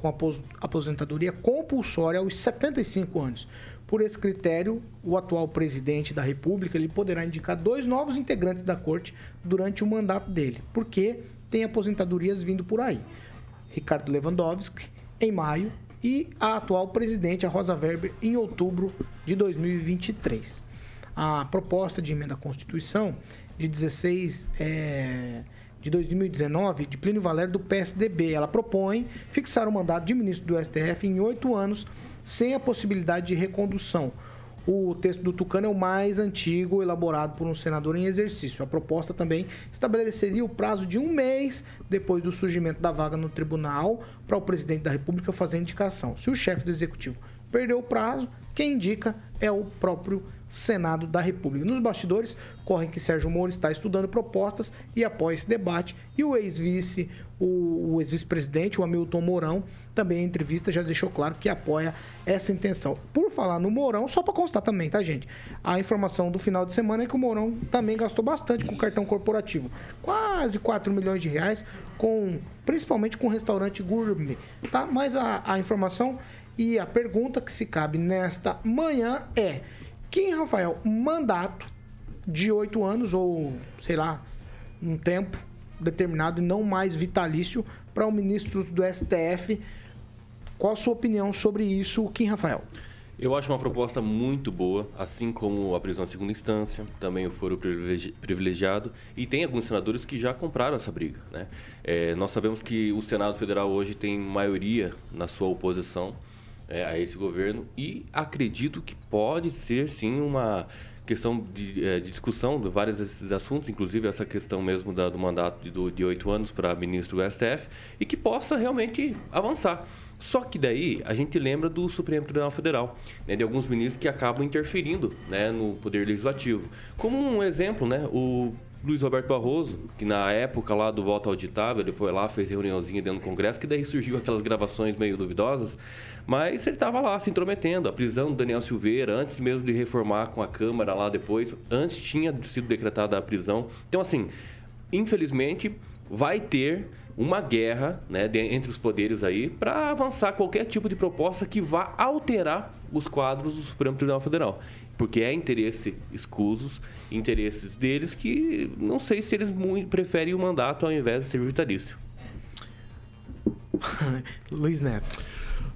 com apos- aposentadoria compulsória aos 75 anos. Por esse critério, o atual presidente da República ele poderá indicar dois novos integrantes da corte durante o mandato dele, porque tem aposentadorias vindo por aí. Ricardo Lewandowski, em maio, e a atual presidente, a Rosa Weber, em outubro de 2023. A proposta de emenda à Constituição de 16 é, de 2019, de Plínio Valério, do PSDB, ela propõe fixar o mandato de ministro do STF em oito anos, sem a possibilidade de recondução. O texto do Tucano é o mais antigo, elaborado por um senador em exercício. A proposta também estabeleceria o prazo de um mês depois do surgimento da vaga no tribunal para o presidente da República fazer a indicação. Se o chefe do executivo perdeu o prazo, quem indica é o próprio Senado da República. Nos bastidores, correm que Sérgio Moro está estudando propostas e apoia esse debate. E o ex-vice, o, o ex-vice-presidente, o Hamilton Mourão, também em entrevista já deixou claro que apoia essa intenção. Por falar no Mourão, só para constar também, tá, gente? A informação do final de semana é que o Mourão também gastou bastante com cartão corporativo. Quase 4 milhões de reais, com principalmente com restaurante gourmet, tá? Mas a, a informação e a pergunta que se cabe nesta manhã é: quem, Rafael, mandato de oito anos ou, sei lá, um tempo determinado e não mais vitalício para o ministro do STF? Qual a sua opinião sobre isso, Kim Rafael? Eu acho uma proposta muito boa, assim como a prisão em segunda instância, também o foro privilegi- privilegiado, e tem alguns senadores que já compraram essa briga. Né? É, nós sabemos que o Senado Federal hoje tem maioria na sua oposição é, a esse governo, e acredito que pode ser sim uma questão de, é, de discussão de vários desses assuntos, inclusive essa questão mesmo da- do mandato de, oito anos para ministro do STF, e que possa realmente avançar. Só que daí a gente lembra do Supremo Tribunal Federal, né, de alguns ministros que acabam interferindo né, no poder legislativo. Como um exemplo, né, o Luiz Roberto Barroso, que na época lá do voto auditável, ele foi lá, fez reuniãozinha dentro do Congresso, que daí surgiu aquelas gravações meio duvidosas, mas ele estava lá se intrometendo. A prisão do Daniel Silveira, antes mesmo de reformar com a Câmara lá depois, antes tinha sido decretada a prisão. Então, assim, infelizmente, vai ter uma guerra né, entre os poderes aí para avançar qualquer tipo de proposta que vá alterar os quadros do Supremo Tribunal Federal. Porque é interesse escusos, interesses deles que não sei se eles preferem o mandato ao invés de ser vitalício. [LAUGHS] Luiz Neto.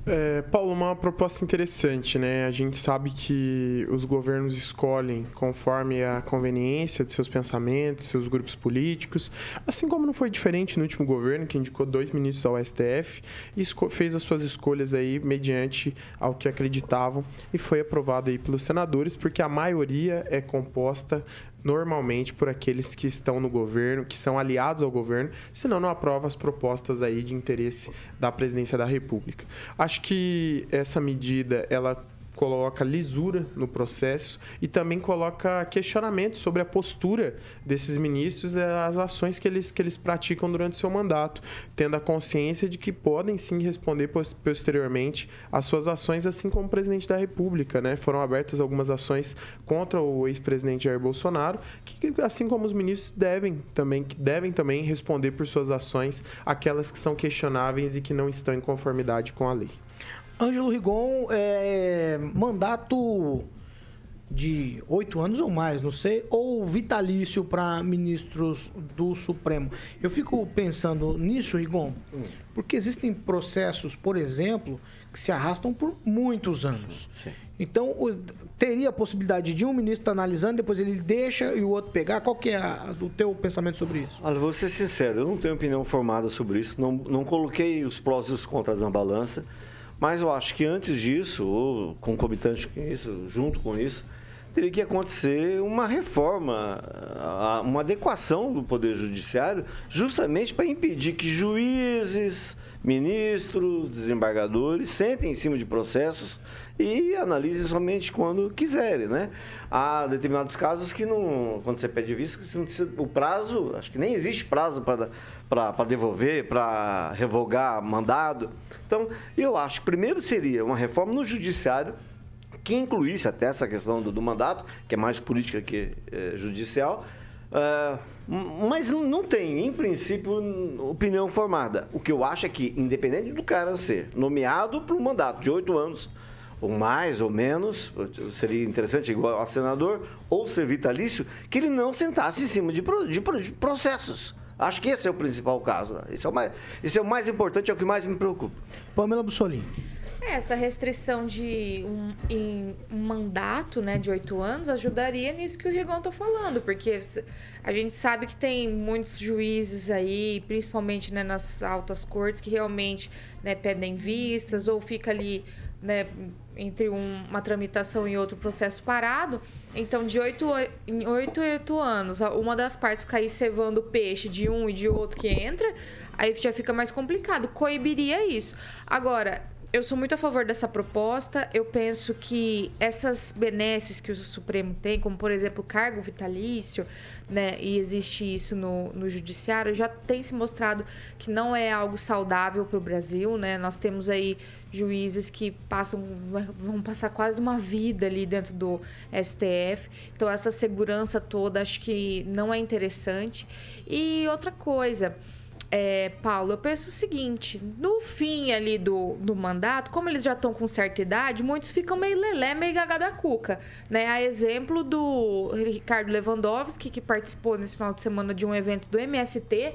É, Paulo, uma proposta interessante, né? A gente sabe que os governos escolhem conforme a conveniência de seus pensamentos, seus grupos políticos, assim como não foi diferente no último governo, que indicou dois ministros ao STF e fez as suas escolhas aí mediante ao que acreditavam e foi aprovado aí pelos senadores, porque a maioria é composta normalmente por aqueles que estão no governo, que são aliados ao governo, senão não aprova as propostas aí de interesse da presidência da República. Acho que essa medida ela coloca lisura no processo e também coloca questionamento sobre a postura desses ministros e as ações que eles, que eles praticam durante seu mandato, tendo a consciência de que podem sim responder pos- posteriormente às suas ações, assim como o presidente da República. Né? Foram abertas algumas ações contra o ex-presidente Jair Bolsonaro, que assim como os ministros devem também, que devem também responder por suas ações, aquelas que são questionáveis e que não estão em conformidade com a lei. Ângelo Rigon, é, mandato de oito anos ou mais, não sei, ou vitalício para ministros do Supremo. Eu fico pensando nisso, Rigon, porque existem processos, por exemplo, que se arrastam por muitos anos. Então, teria a possibilidade de um ministro estar analisando, depois ele deixa e o outro pegar. Qual que é a- o teu pensamento sobre isso? Olha, vou ser sincero, eu não tenho opinião formada sobre isso, não, não coloquei os prós e os contras na balança, mas eu acho que antes disso, ou concomitante com isso, junto com isso, teria que acontecer uma reforma, uma adequação do Poder Judiciário, justamente para impedir que juízes, ministros, desembargadores sentem em cima de processos e analisem somente quando quiserem, né? Há determinados casos que não, quando você pede vista, precisa- o prazo, acho que nem existe prazo para para devolver, para revogar mandado. Então, eu acho que primeiro seria uma reforma no judiciário que incluísse até essa questão do, do mandato, que é mais política que eh, judicial, m- mas não tem, em princípio, opinião formada. O que eu acho é que, independente do cara ser nomeado para um mandato de oito anos, ou mais ou menos, seria interessante, igual a senador, ou ser vitalício, que ele não sentasse em cima de, de de processos. Acho que esse é o principal caso. né? Esse é o mais, é o mais importante, é o que mais me preocupa. Pamela Bussolini. É, Essa restrição de um, um mandato né, de oito anos ajudaria nisso que o Rigon está falando, porque a gente sabe que tem muitos juízes aí, principalmente né, nas altas cortes, que realmente né, pedem vistas ou fica ali né, entre um- uma tramitação e outro processo parado. Então, de oito, em oito oito anos, uma das partes ficar aí cevando peixe de um e de outro que entra, aí já fica mais complicado. Coibiria isso. Agora, eu sou muito a favor dessa proposta. Eu penso que essas benesses que o Supremo tem, como por exemplo cargo vitalício, né, e existe isso no, no judiciário, já tem se mostrado que não é algo saudável para o Brasil, né? Nós temos aí juízes que passam vão passar quase uma vida ali dentro do STF. Então essa segurança toda acho que não é interessante. E outra coisa, é, Paulo, eu penso o seguinte: no fim ali do, do mandato, como eles já estão com certa idade, muitos ficam meio lelé, meio gaga da cuca. Né? A exemplo do Ricardo Lewandowski, que participou nesse final de semana de um evento do MST.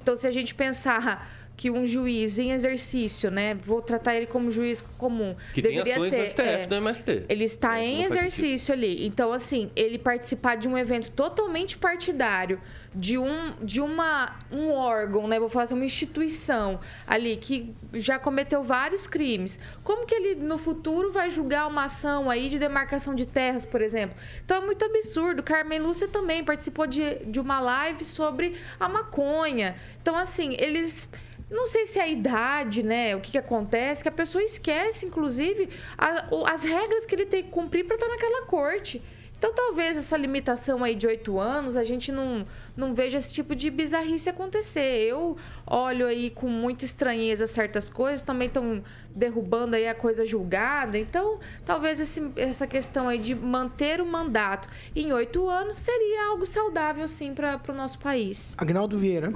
Então, se a gente pensar que um juiz em exercício, né? Vou tratar ele como juiz comum. Que tem deveria ações ser, STF, é, do MST. ele está É, em exercício ali. Então, assim, ele participar de um evento totalmente partidário, de um, de uma, um órgão, né? Vou fazer uma instituição ali que já cometeu vários crimes. Como que ele, no futuro, vai julgar uma ação aí de demarcação de terras, por exemplo? Então, é muito absurdo. Carmen Lúcia também participou de, de uma live sobre a maconha. Então, assim, eles... Não sei se é a idade, né? O que, que acontece, que a pessoa esquece, inclusive, a- as regras que ele tem que cumprir para estar naquela corte. Então, talvez essa limitação aí de oito anos, a gente não, não veja esse tipo de bizarrice acontecer. Eu olho aí com muita estranheza certas coisas, também estão derrubando aí a coisa julgada. Então, talvez esse- essa questão aí de manter o mandato em oito anos seria algo saudável, sim, para o nosso país. Agnaldo Vieira.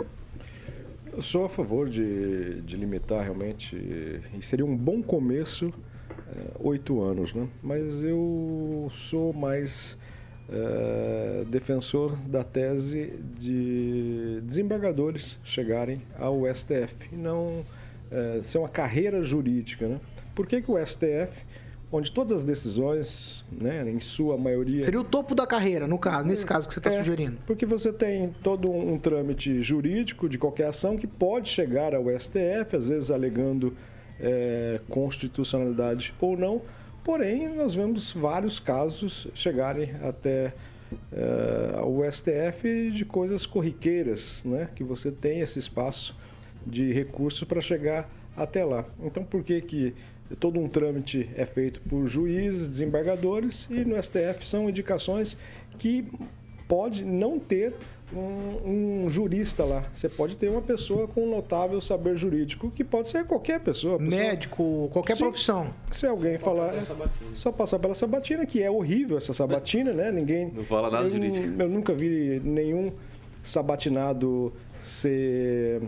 Eu sou a favor de, de limitar realmente, e seria um bom começo, eh, oito anos, né? Mas eu sou mais eh, defensor da tese de desembargadores chegarem ao STF e não eh, ser uma carreira jurídica, né? Por que, que o STF, onde todas as decisões, né, em sua maioria... Seria o topo da carreira, no caso, nesse caso que você está É, sugerindo. Porque você tem todo um, um trâmite jurídico de qualquer ação que pode chegar ao STF, às vezes alegando eh, constitucionalidade ou não. Porém, nós vemos vários casos chegarem até eh, ao STF de coisas corriqueiras, né? que você tem esse espaço de recurso para chegar até lá. Então, por que que todo um trâmite é feito por juízes, desembargadores e no STF são indicações que pode não ter um, um jurista lá. Você pode ter uma pessoa com notável saber jurídico, que pode ser qualquer pessoa. pessoa- Médico, qualquer Sim. profissão. Se alguém falar, só passar pela sabatina, que é horrível essa sabatina, né? Ninguém. Não fala nada eu, jurídico. Eu nunca vi nenhum sabatinado ser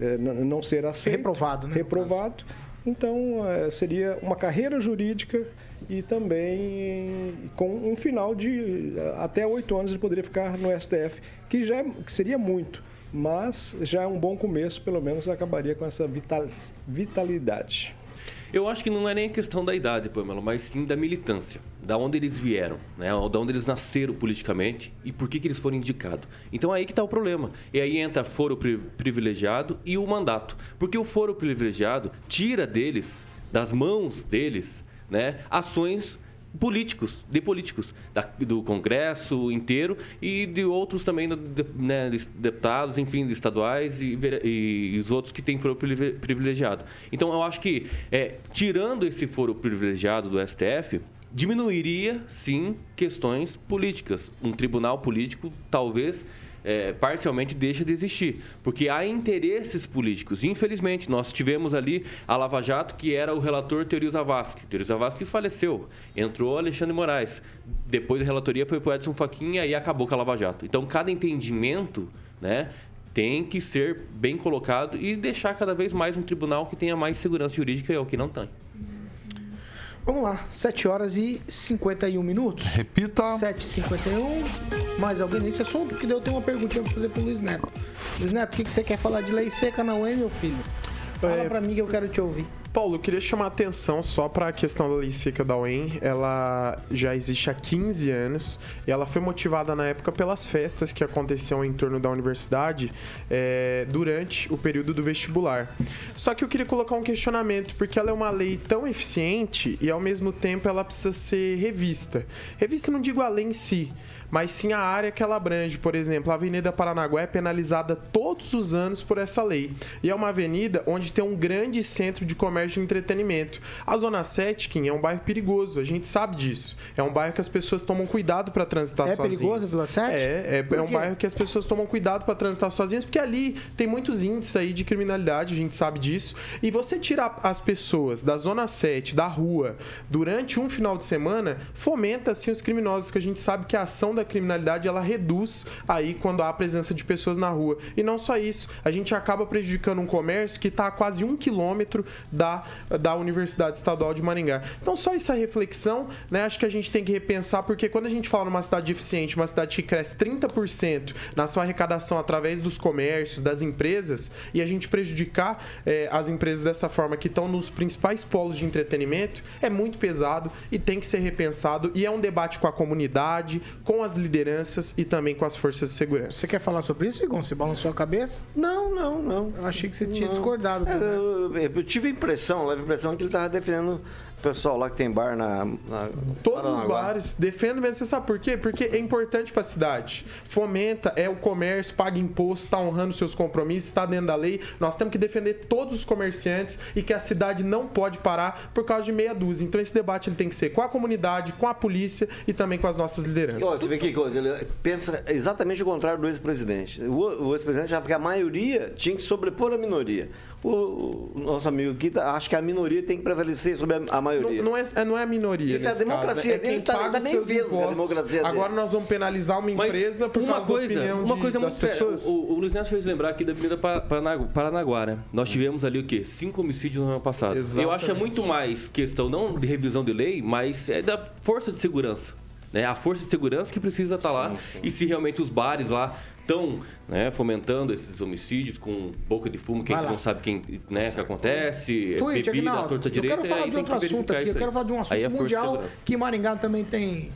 é, não ser aceito. Reprovado, né, Reprovado. Então, é, seria uma carreira jurídica e também com um final de até oito anos ele poderia ficar no STF, que já é- que seria muito, mas já é um bom começo, pelo menos acabaria com essa vital- vitalidade. Eu acho que não é nem questão da idade, Pamela, mas sim da militância. Da onde eles vieram, né? Da onde eles nasceram politicamente e por que, que eles foram indicados. Então aí que está o problema. E aí entra foro pri- privilegiado e o mandato. Porque o foro privilegiado tira deles, das mãos deles, né? Ações políticos, de políticos, da- do Congresso inteiro e de outros também, né, de- deputados, enfim, estaduais e, vere- e os outros que têm foro privi- privilegiado. Então, eu acho que, é, tirando esse foro privilegiado do STF, diminuiria, sim, questões políticas. Um tribunal político, talvez, é, parcialmente deixa de existir, porque há interesses políticos. Infelizmente, nós tivemos ali a Lava Jato, que era o relator Teori Zavascki. Teori Zavascki faleceu, entrou Alexandre Moraes. Depois a relatoria foi para Edson Fachin e acabou com a Lava Jato. Então, cada entendimento, né, tem que ser bem colocado e deixar cada vez mais um tribunal que tenha mais segurança jurídica, é o que não tem. Vamos lá, 7 horas e 51 minutos. Repita. 7h51. Mais alguém nesse assunto? Que deu tem uma perguntinha pra fazer pro Luiz Neto. Luiz Neto, o que, que você quer falar de lei seca na UEM, meu filho? Fala É. pra mim que eu quero te ouvir. Paulo, eu queria chamar a atenção só para a questão da lei seca da UEM. Ela já existe há 15 anos e ela foi motivada na época pelas festas que aconteciam em torno da universidade eh, durante o período do vestibular. Só que eu queria colocar um questionamento, porque ela é uma lei tão eficiente e ao mesmo tempo ela precisa ser revista. Revista não digo a lei em si, mas sim a área que ela abrange. Por exemplo, a Avenida Paranaguá é penalizada todos os anos por essa lei. E é uma avenida onde tem um grande centro de comércio e entretenimento. A Zona 7, Kim, é um bairro perigoso, a gente sabe disso. É um bairro que as pessoas tomam cuidado para transitar É sozinhas. perigoso a Zona 7? É, é, é um bairro que as pessoas tomam cuidado para transitar sozinhas, porque ali tem muitos índices aí de criminalidade, a gente sabe disso. E você tirar as pessoas da Zona 7, da rua, durante um final de semana, fomenta assim os criminosos, que a gente sabe que a ação da criminalidade ela reduz aí quando há a presença de pessoas na rua. E não só isso, a gente acaba prejudicando um comércio que está a quase um quilômetro da, da Universidade Estadual de Maringá. Então, só essa reflexão, né? Acho que a gente tem que repensar, porque quando a gente fala numa cidade eficiente, uma cidade que cresce 30% na sua arrecadação através dos comércios, das empresas, e a gente prejudicar eh, as empresas dessa forma que estão nos principais polos de entretenimento, é muito pesado e tem que ser repensado. E é um debate com a comunidade, com as lideranças e também com as forças de segurança. Você quer falar sobre isso, Igor? Você balançou a cabeça? Não, não, não. Eu achei que você tinha Não. discordado. É, eu, eu tive a impressão, leve a impressão que ele estava defendendo pessoal lá que tem bar na. na Todos os Paranaguá. bares defendo mesmo. Você sabe por quê? Porque é importante para a cidade. Fomenta, é o comércio, paga imposto, está honrando seus compromissos, está dentro da lei. Nós temos que defender todos os comerciantes e que a cidade não pode parar por causa de meia dúzia. Então esse debate ele tem que ser com a comunidade, com a polícia e também com as nossas lideranças. você vê que coisa, ele pensa exatamente o contrário do ex-presidente. O, o ex-presidente achava que a maioria tinha que sobrepor a minoria. O, o nosso amigo aqui tá- acha que a minoria tem que prevalecer sobre a, a Não, maioria. não é, é- não é a minoria. Isso é a nesse caso, democracia né? É dele, quem tá- paga tá os nem seus vezes a democracia dele. Agora nós vamos penalizar uma Mas empresa por uma causa coisa, da opinião uma de- coisa das muito séria. pessoas. O, o Luiz Neto fez lembrar aqui da Avenida Pa- Paranagu- Paranaguá, né? Nós tivemos ali o quê? Cinco homicídios no ano passado. Eu acho que é Exatamente. muito mais questão, não de revisão de lei, mas é da força de segurança. Né? A força de segurança que precisa estar lá. E se realmente os bares lá estão né, fomentando esses homicídios com boca de fumo, que a gente não sabe quem, né, que acontece, Tweet, bebida, Aguinaldo, torta eu direita. quero falar de outro assunto aqui. Eu quero falar de um assunto é mundial que Maringá também tem,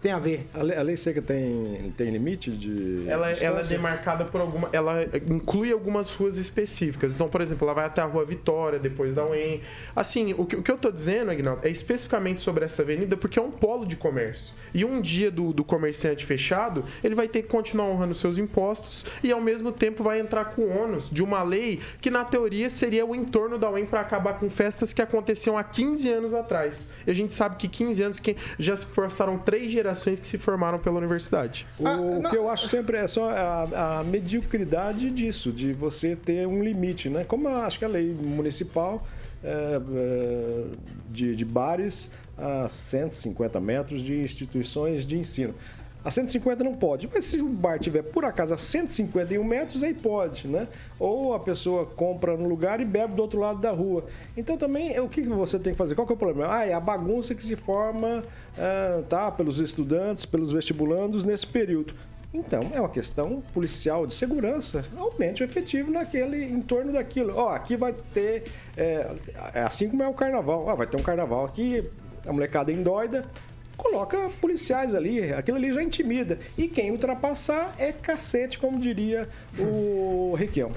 tem a ver. A lei, a lei seca tem, tem limite de. Ela, ela é demarcada por alguma. Ela inclui algumas ruas específicas. Então, por exemplo, ela vai até a Rua Vitória, depois da UEM. Assim, o que, o que eu tô dizendo, Agnaldo, é especificamente sobre essa avenida porque é um polo de comércio. E um dia do, do comerciante fechado, ele vai ter que continuar honrando seus impostos e, ao mesmo tempo, vai entrar com o ônus de uma lei que, na teoria, seria o entorno da UEM para acabar com festas que aconteciam há 15 anos atrás. E a gente sabe que 15 anos que já se forçaram três gerações que se formaram pela universidade. O, Ah, o que eu acho sempre é só a, a mediocridade disso, de você ter um limite, né? Como eu acho que a lei municipal é, é, de, de bares a 150 metros de instituições de ensino. A 150 não pode. Mas se o bar tiver por acaso a 151 metros, aí pode, né? Ou a pessoa compra no lugar e bebe do outro lado da rua. Então também, o que você tem que fazer? Qual que é o problema? Ah, é a bagunça que se forma ah, tá, pelos estudantes, pelos vestibulandos nesse período. Então, é uma questão policial de segurança. Aumente o efetivo naquele, em torno daquilo. Ó, aqui vai ter. É, é assim como é o carnaval. Ó, vai ter um carnaval aqui, a molecada endoida. Coloca policiais ali, aquilo ali já intimida. E quem ultrapassar é cacete, como diria o [LAUGHS] Requião.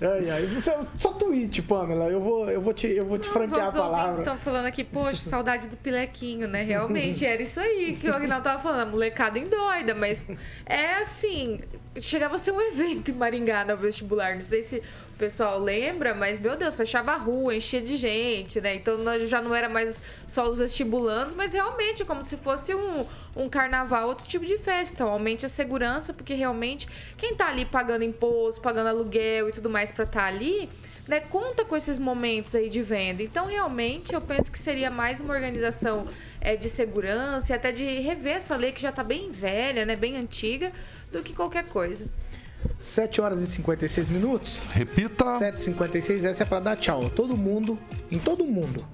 ai, ai. Você, só tweet, Pamela. Eu vou, eu vou te, eu vou te Os franquear a palavra. estão falando aqui, poxa, saudade do pilequinho, né? Realmente era isso aí que o Agnaldo tava falando, a molecada endoida, mas é assim, chegava a ser um evento em Maringá no vestibular. Não sei se o pessoal lembra, mas meu Deus, fechava a rua, enchia de gente, né? Então já não era mais só os vestibulandos, mas realmente é como se fosse um, um carnaval, outro tipo de festa. Então, aumente a segurança, porque realmente quem tá ali pagando imposto, pagando aluguel e tudo mais pra estar ali, né, conta com esses momentos aí de venda. Então, realmente, eu penso que seria mais uma organização é, de segurança e até de rever essa lei que já tá bem velha, né, bem antiga, do que qualquer coisa. 7 horas e 56 minutos. Repita. 7h56, essa é pra dar tchau. Todo mundo, em todo mundo,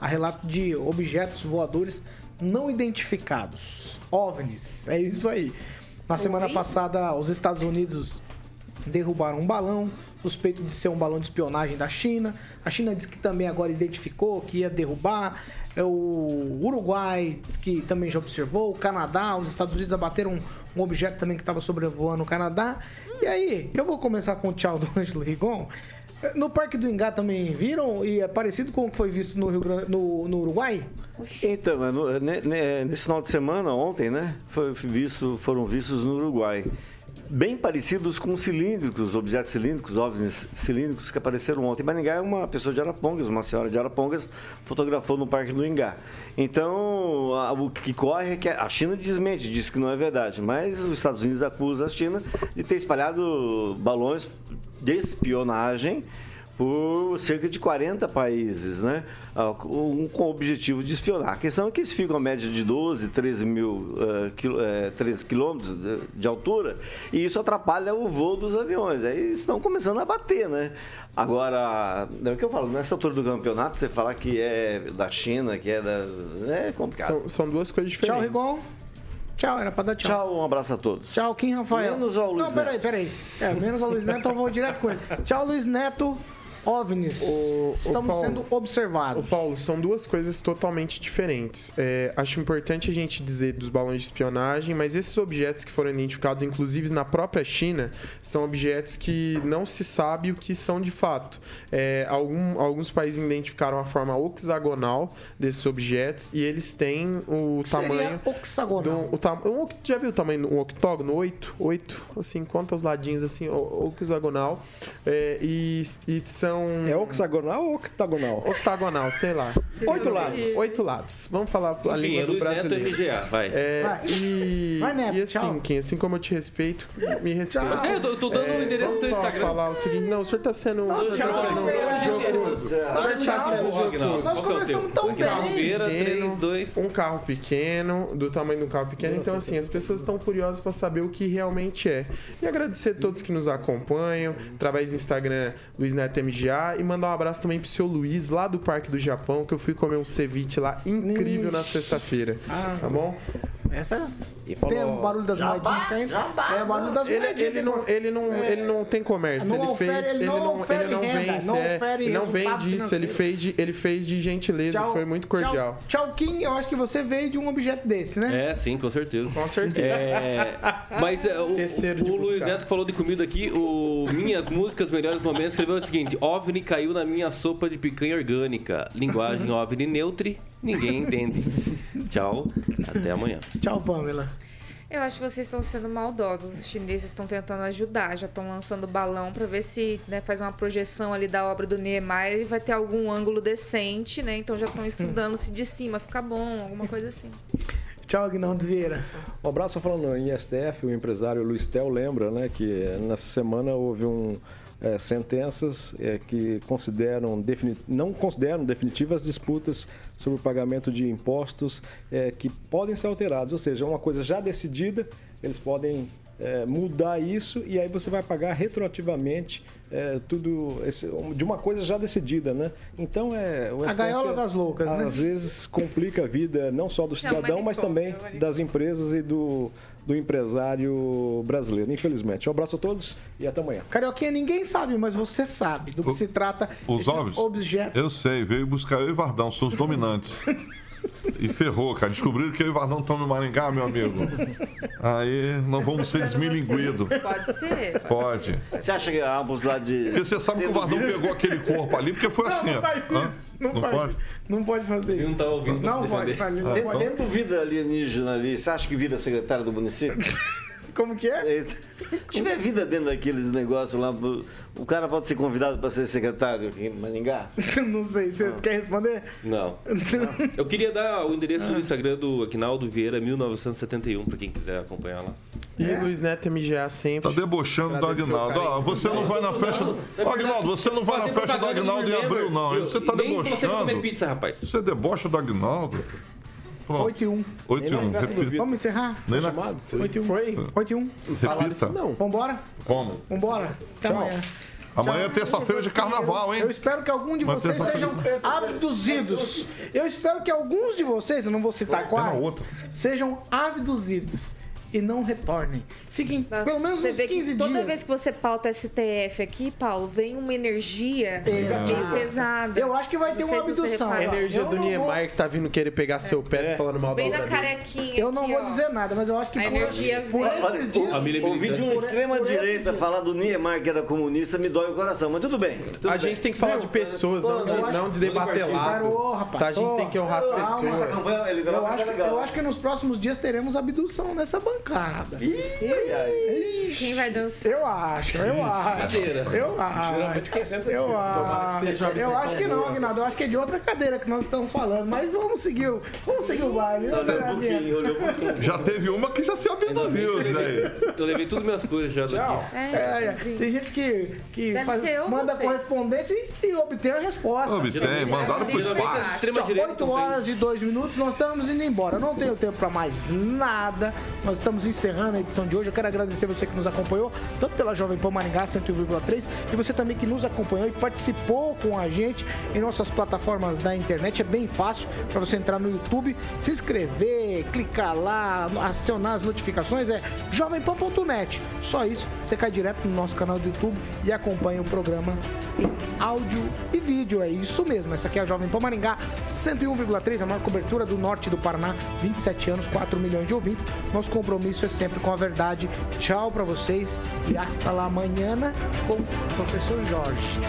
a relato de objetos voadores não identificados. OVNIs, é isso aí. Na semana passada, os Estados Unidos derrubaram um balão, suspeito de ser um balão de espionagem da China. A China disse que também agora identificou que ia derrubar. É O Uruguai disse que também já observou. O Canadá, os Estados Unidos abateram um, um objeto também que estava sobrevoando o Canadá. E aí, eu vou começar com o tchau do Ângelo Rigon. No Parque do Ingá também viram? E é parecido com o que foi visto no, Rio Grande, no, no Uruguai? Então, é no- ne- ne- nesse final de semana, ontem, né, foi visto, foram vistos no Uruguai. Bem parecidos com cilíndricos, objetos cilíndricos, OVNIs cilíndricos que apareceram ontem. Em Maringá, uma pessoa de Arapongas, uma senhora de Arapongas, fotografou no Parque do Ingá. Então, a- o que corre é que a China desmente, diz que não é verdade, mas os Estados Unidos acusam a China de ter espalhado balões de espionagem por cerca de 40 países, né? Ah, um- com o objetivo de espionar. A questão é que eles ficam a média de 12, 13 mil eh, quil- eh, 13 quilômetros de, de altura e isso atrapalha o voo dos aviões. Aí estão começando a bater, né? Agora, é o que eu falo, nessa altura do campeonato, você falar que é da China, que é da. É complicado. São, são duas coisas Tchau, diferentes. Rigon. Tchau, era pra dar tchau. Tchau, um abraço a todos. Tchau, Kim Rafael. Menos ao Luiz Não, peraí, peraí. É, menos ao Luiz Neto, eu vou direto com ele. Tchau, Luiz Neto. OVNIs. O- o sendo observados. Ô, Paulo, são duas coisas totalmente diferentes. É, acho importante a gente dizer dos balões de espionagem, mas esses objetos que foram identificados, inclusive na própria China, são objetos que não se sabe o que são de fato. É, algum- alguns países identificaram a forma hexagonal desses objetos e eles têm o Seria tamanho. hexagonal. Do, o um já viu o tamanho do um octógono? Oito? Oito? Assim, conta os ladinhos assim, o- hexagonal. É, e, e são. É hexagonal ou octagonal? Octagonal, sei lá. Oito lados. Oito lados. Vamos falar a Enfim, língua é do Luiz Neto brasileiro. MGA, vai. É, Vai. e, Vai, Neto, e assim, tchau. Kim, assim como eu te respeito, me respeita. É, eu tô- dando o endereço do só Instagram. falar o seguinte, não, o senhor tá sendo, o senhor tá tchau. sendo jocoso. O senhor tá sendo jocoso. Nós é começamos tão bem. Calveira, Pequeno, 3, 2... um carro pequeno, do tamanho de um carro pequeno. Então, assim, as pessoas estão curiosas para saber o que realmente é. E agradecer a todos que nos acompanham, através do Instagram Luiz Neto E mandar um abraço também pro seu Luiz, lá do Parque do Japão, que eu fui comer um ceviche lá incrível na sexta-feira. Ah. Tá bom? Essa tem o barulho das moedinhas caindo. É o barulho das Ele, moedinhas. ele, não, ele, não, ele não tem comércio, Não ele fez. ele Ele não ofere ele não renda, vence, não é, ofere ele não vende ele fez, de, ele fez de gentileza, Tchau, foi muito cordial. Tchau, tchau, Kim. Eu acho que você veio de um objeto desse, né? É, sim, com certeza. Com certeza. É, mas é, o, Esqueceram de o Luiz buscar. Neto falou de comida aqui, o Minhas Músicas Melhores Momentos escreveu o seguinte: OVNI caiu na minha sopa de picanha orgânica. Linguagem [LAUGHS] OVNI neutre, ninguém entende. [LAUGHS] Tchau, até amanhã. Tchau, Pamela. Eu acho que vocês estão sendo maldosos. Os chineses estão tentando ajudar, já estão lançando balão para ver se né, faz uma projeção ali da obra do Niemeyer e vai ter algum ângulo decente, né? Então já estão estudando se de cima fica bom, alguma coisa assim. Tchau, Aguinaldo Vieira. Um abraço falando em STF, o empresário Luiz Tel lembra, né, que nessa semana houve um, eh, sentenças eh, que consideram não consideram definitivas disputas sobre o pagamento de impostos eh, que podem ser alterados, ou seja, uma coisa já decidida, eles podem eh, mudar isso e aí você vai pagar retroativamente eh, tudo esse- de uma coisa já decidida, né? Então é o A gaiola das loucas, né? Às vezes complica a vida não só do cidadão, mas também das empresas e do, do empresário brasileiro, infelizmente. Um abraço a todos e até amanhã. Carioquinha, ninguém sabe, mas você sabe do que se trata Os óbvios? objetos. Eu sei, veio buscar eu e Vardão, são os dominantes. [LAUGHS] E ferrou, cara. Descobriram que eu e Vardão estão no Maringá, meu amigo. Aí não vamos ser desmilinguidos. Pode ser. Pode. Você acha que ambos lá de. Porque você sabe que o Vardão pegou aquele corpo ali, porque foi assim, não faz isso. Não, Não faz. pode? Não pode fazer isso. Não tá ouvindo Não pode, Dentro, pode. dentro do vida alienígena ali, você acha que vira secretário do município? Como que é? É, Se tiver vida dentro daqueles negócios lá, o cara pode ser convidado para ser secretário aqui em Maringá? [LAUGHS] Não sei, você quer responder? Não. Eu queria dar o endereço do Instagram do Aquinaldo Vieira 1971 pra quem quiser acompanhar lá. E Luiz Neto MGA Tá sempre. debochando do Agnaldo. de você não vai na festa do. Ó, Agnaldo, você não vai na Fazer festa do Agnaldo em abril, não. Você tá pra você comer debochando. pizza, rapaz. Você debocha do Agnaldo. Pronto. 8 e 1. 8 e 1. Repita. Vamos encerrar? Nem na... 8 e 1. Foi? 8 e 1. Falaram isso Repita. não. Vambora? Como? Vambora? Até amanhã. Amanhã é terça-feira de carnaval, hein? Eu espero que algum de Mas vocês sejam abduzidos. Eu espero que alguns de vocês, eu não vou citar quais, sejam abduzidos e não retornem. Fiquem pelo menos uns vê que 15 toda dias. vez que você pauta STF aqui, Paulo, vem uma energia É. bem pesada. Eu acho que vai ter uma abdução. A energia Eu do Niemeyer que tá vindo querer pegar seu pé falando mal da Vem obra na dele. carequinha. Eu não aqui, vou ó. dizer nada, mas eu acho que A por, energia por vem. esses dias. Família Ouvir de um militante. extrema-direita falar do Niemeyer que era comunista me dói o coração, mas tudo bem. tudo A bem. gente tem que falar de pessoas, não de, não de debater. Parou, rapaz. Tá, a gente tem que honrar as pessoas. ele Eu acho, que, nos próximos dias teremos abdução nessa bancada. Quem vai dançar? Eu acho, eu acho. Cadeira. Eu acho. Geralmente quem senta Eu Tomara que acho. seja uma Eu acho que não, boa. Aguinaldo. Eu acho que é de outra cadeira que nós estamos falando. Mas vamos seguir o, vamos seguir o baile. né, um um pouquinho. Já teve uma que já se abduziu, Zé. Eu levei todas minhas coisas já daqui. É, é. Tem gente que, que Deve faz- ser eu ou manda você. correspondência e, e obtém a resposta. Obtém, mandaram pro Geralmente espaço. é Extrema direita. 8 horas e 2 minutos, nós estamos indo embora. Eu não tenho tempo para mais nada. Nós estamos encerrando a edição de hoje. Eu quero agradecer você que nos acompanhou, tanto pela Jovem Pan Maringá 101,3 e você também que nos acompanhou e participou com a gente em nossas plataformas da internet. É bem fácil para você entrar no YouTube, se inscrever, clicar lá, acionar as notificações. É jovempan.net. Só isso, você cai direto no nosso canal do YouTube e acompanha o programa em áudio e vídeo. É isso mesmo. Essa aqui é a Jovem Pan Maringá 101,3, a maior cobertura do norte do Paraná, 27 anos, 4 milhões de ouvintes. Nosso compromisso compromisso é sempre com a verdade. Tchau para vocês e hasta lá amanhã com o professor Jorge.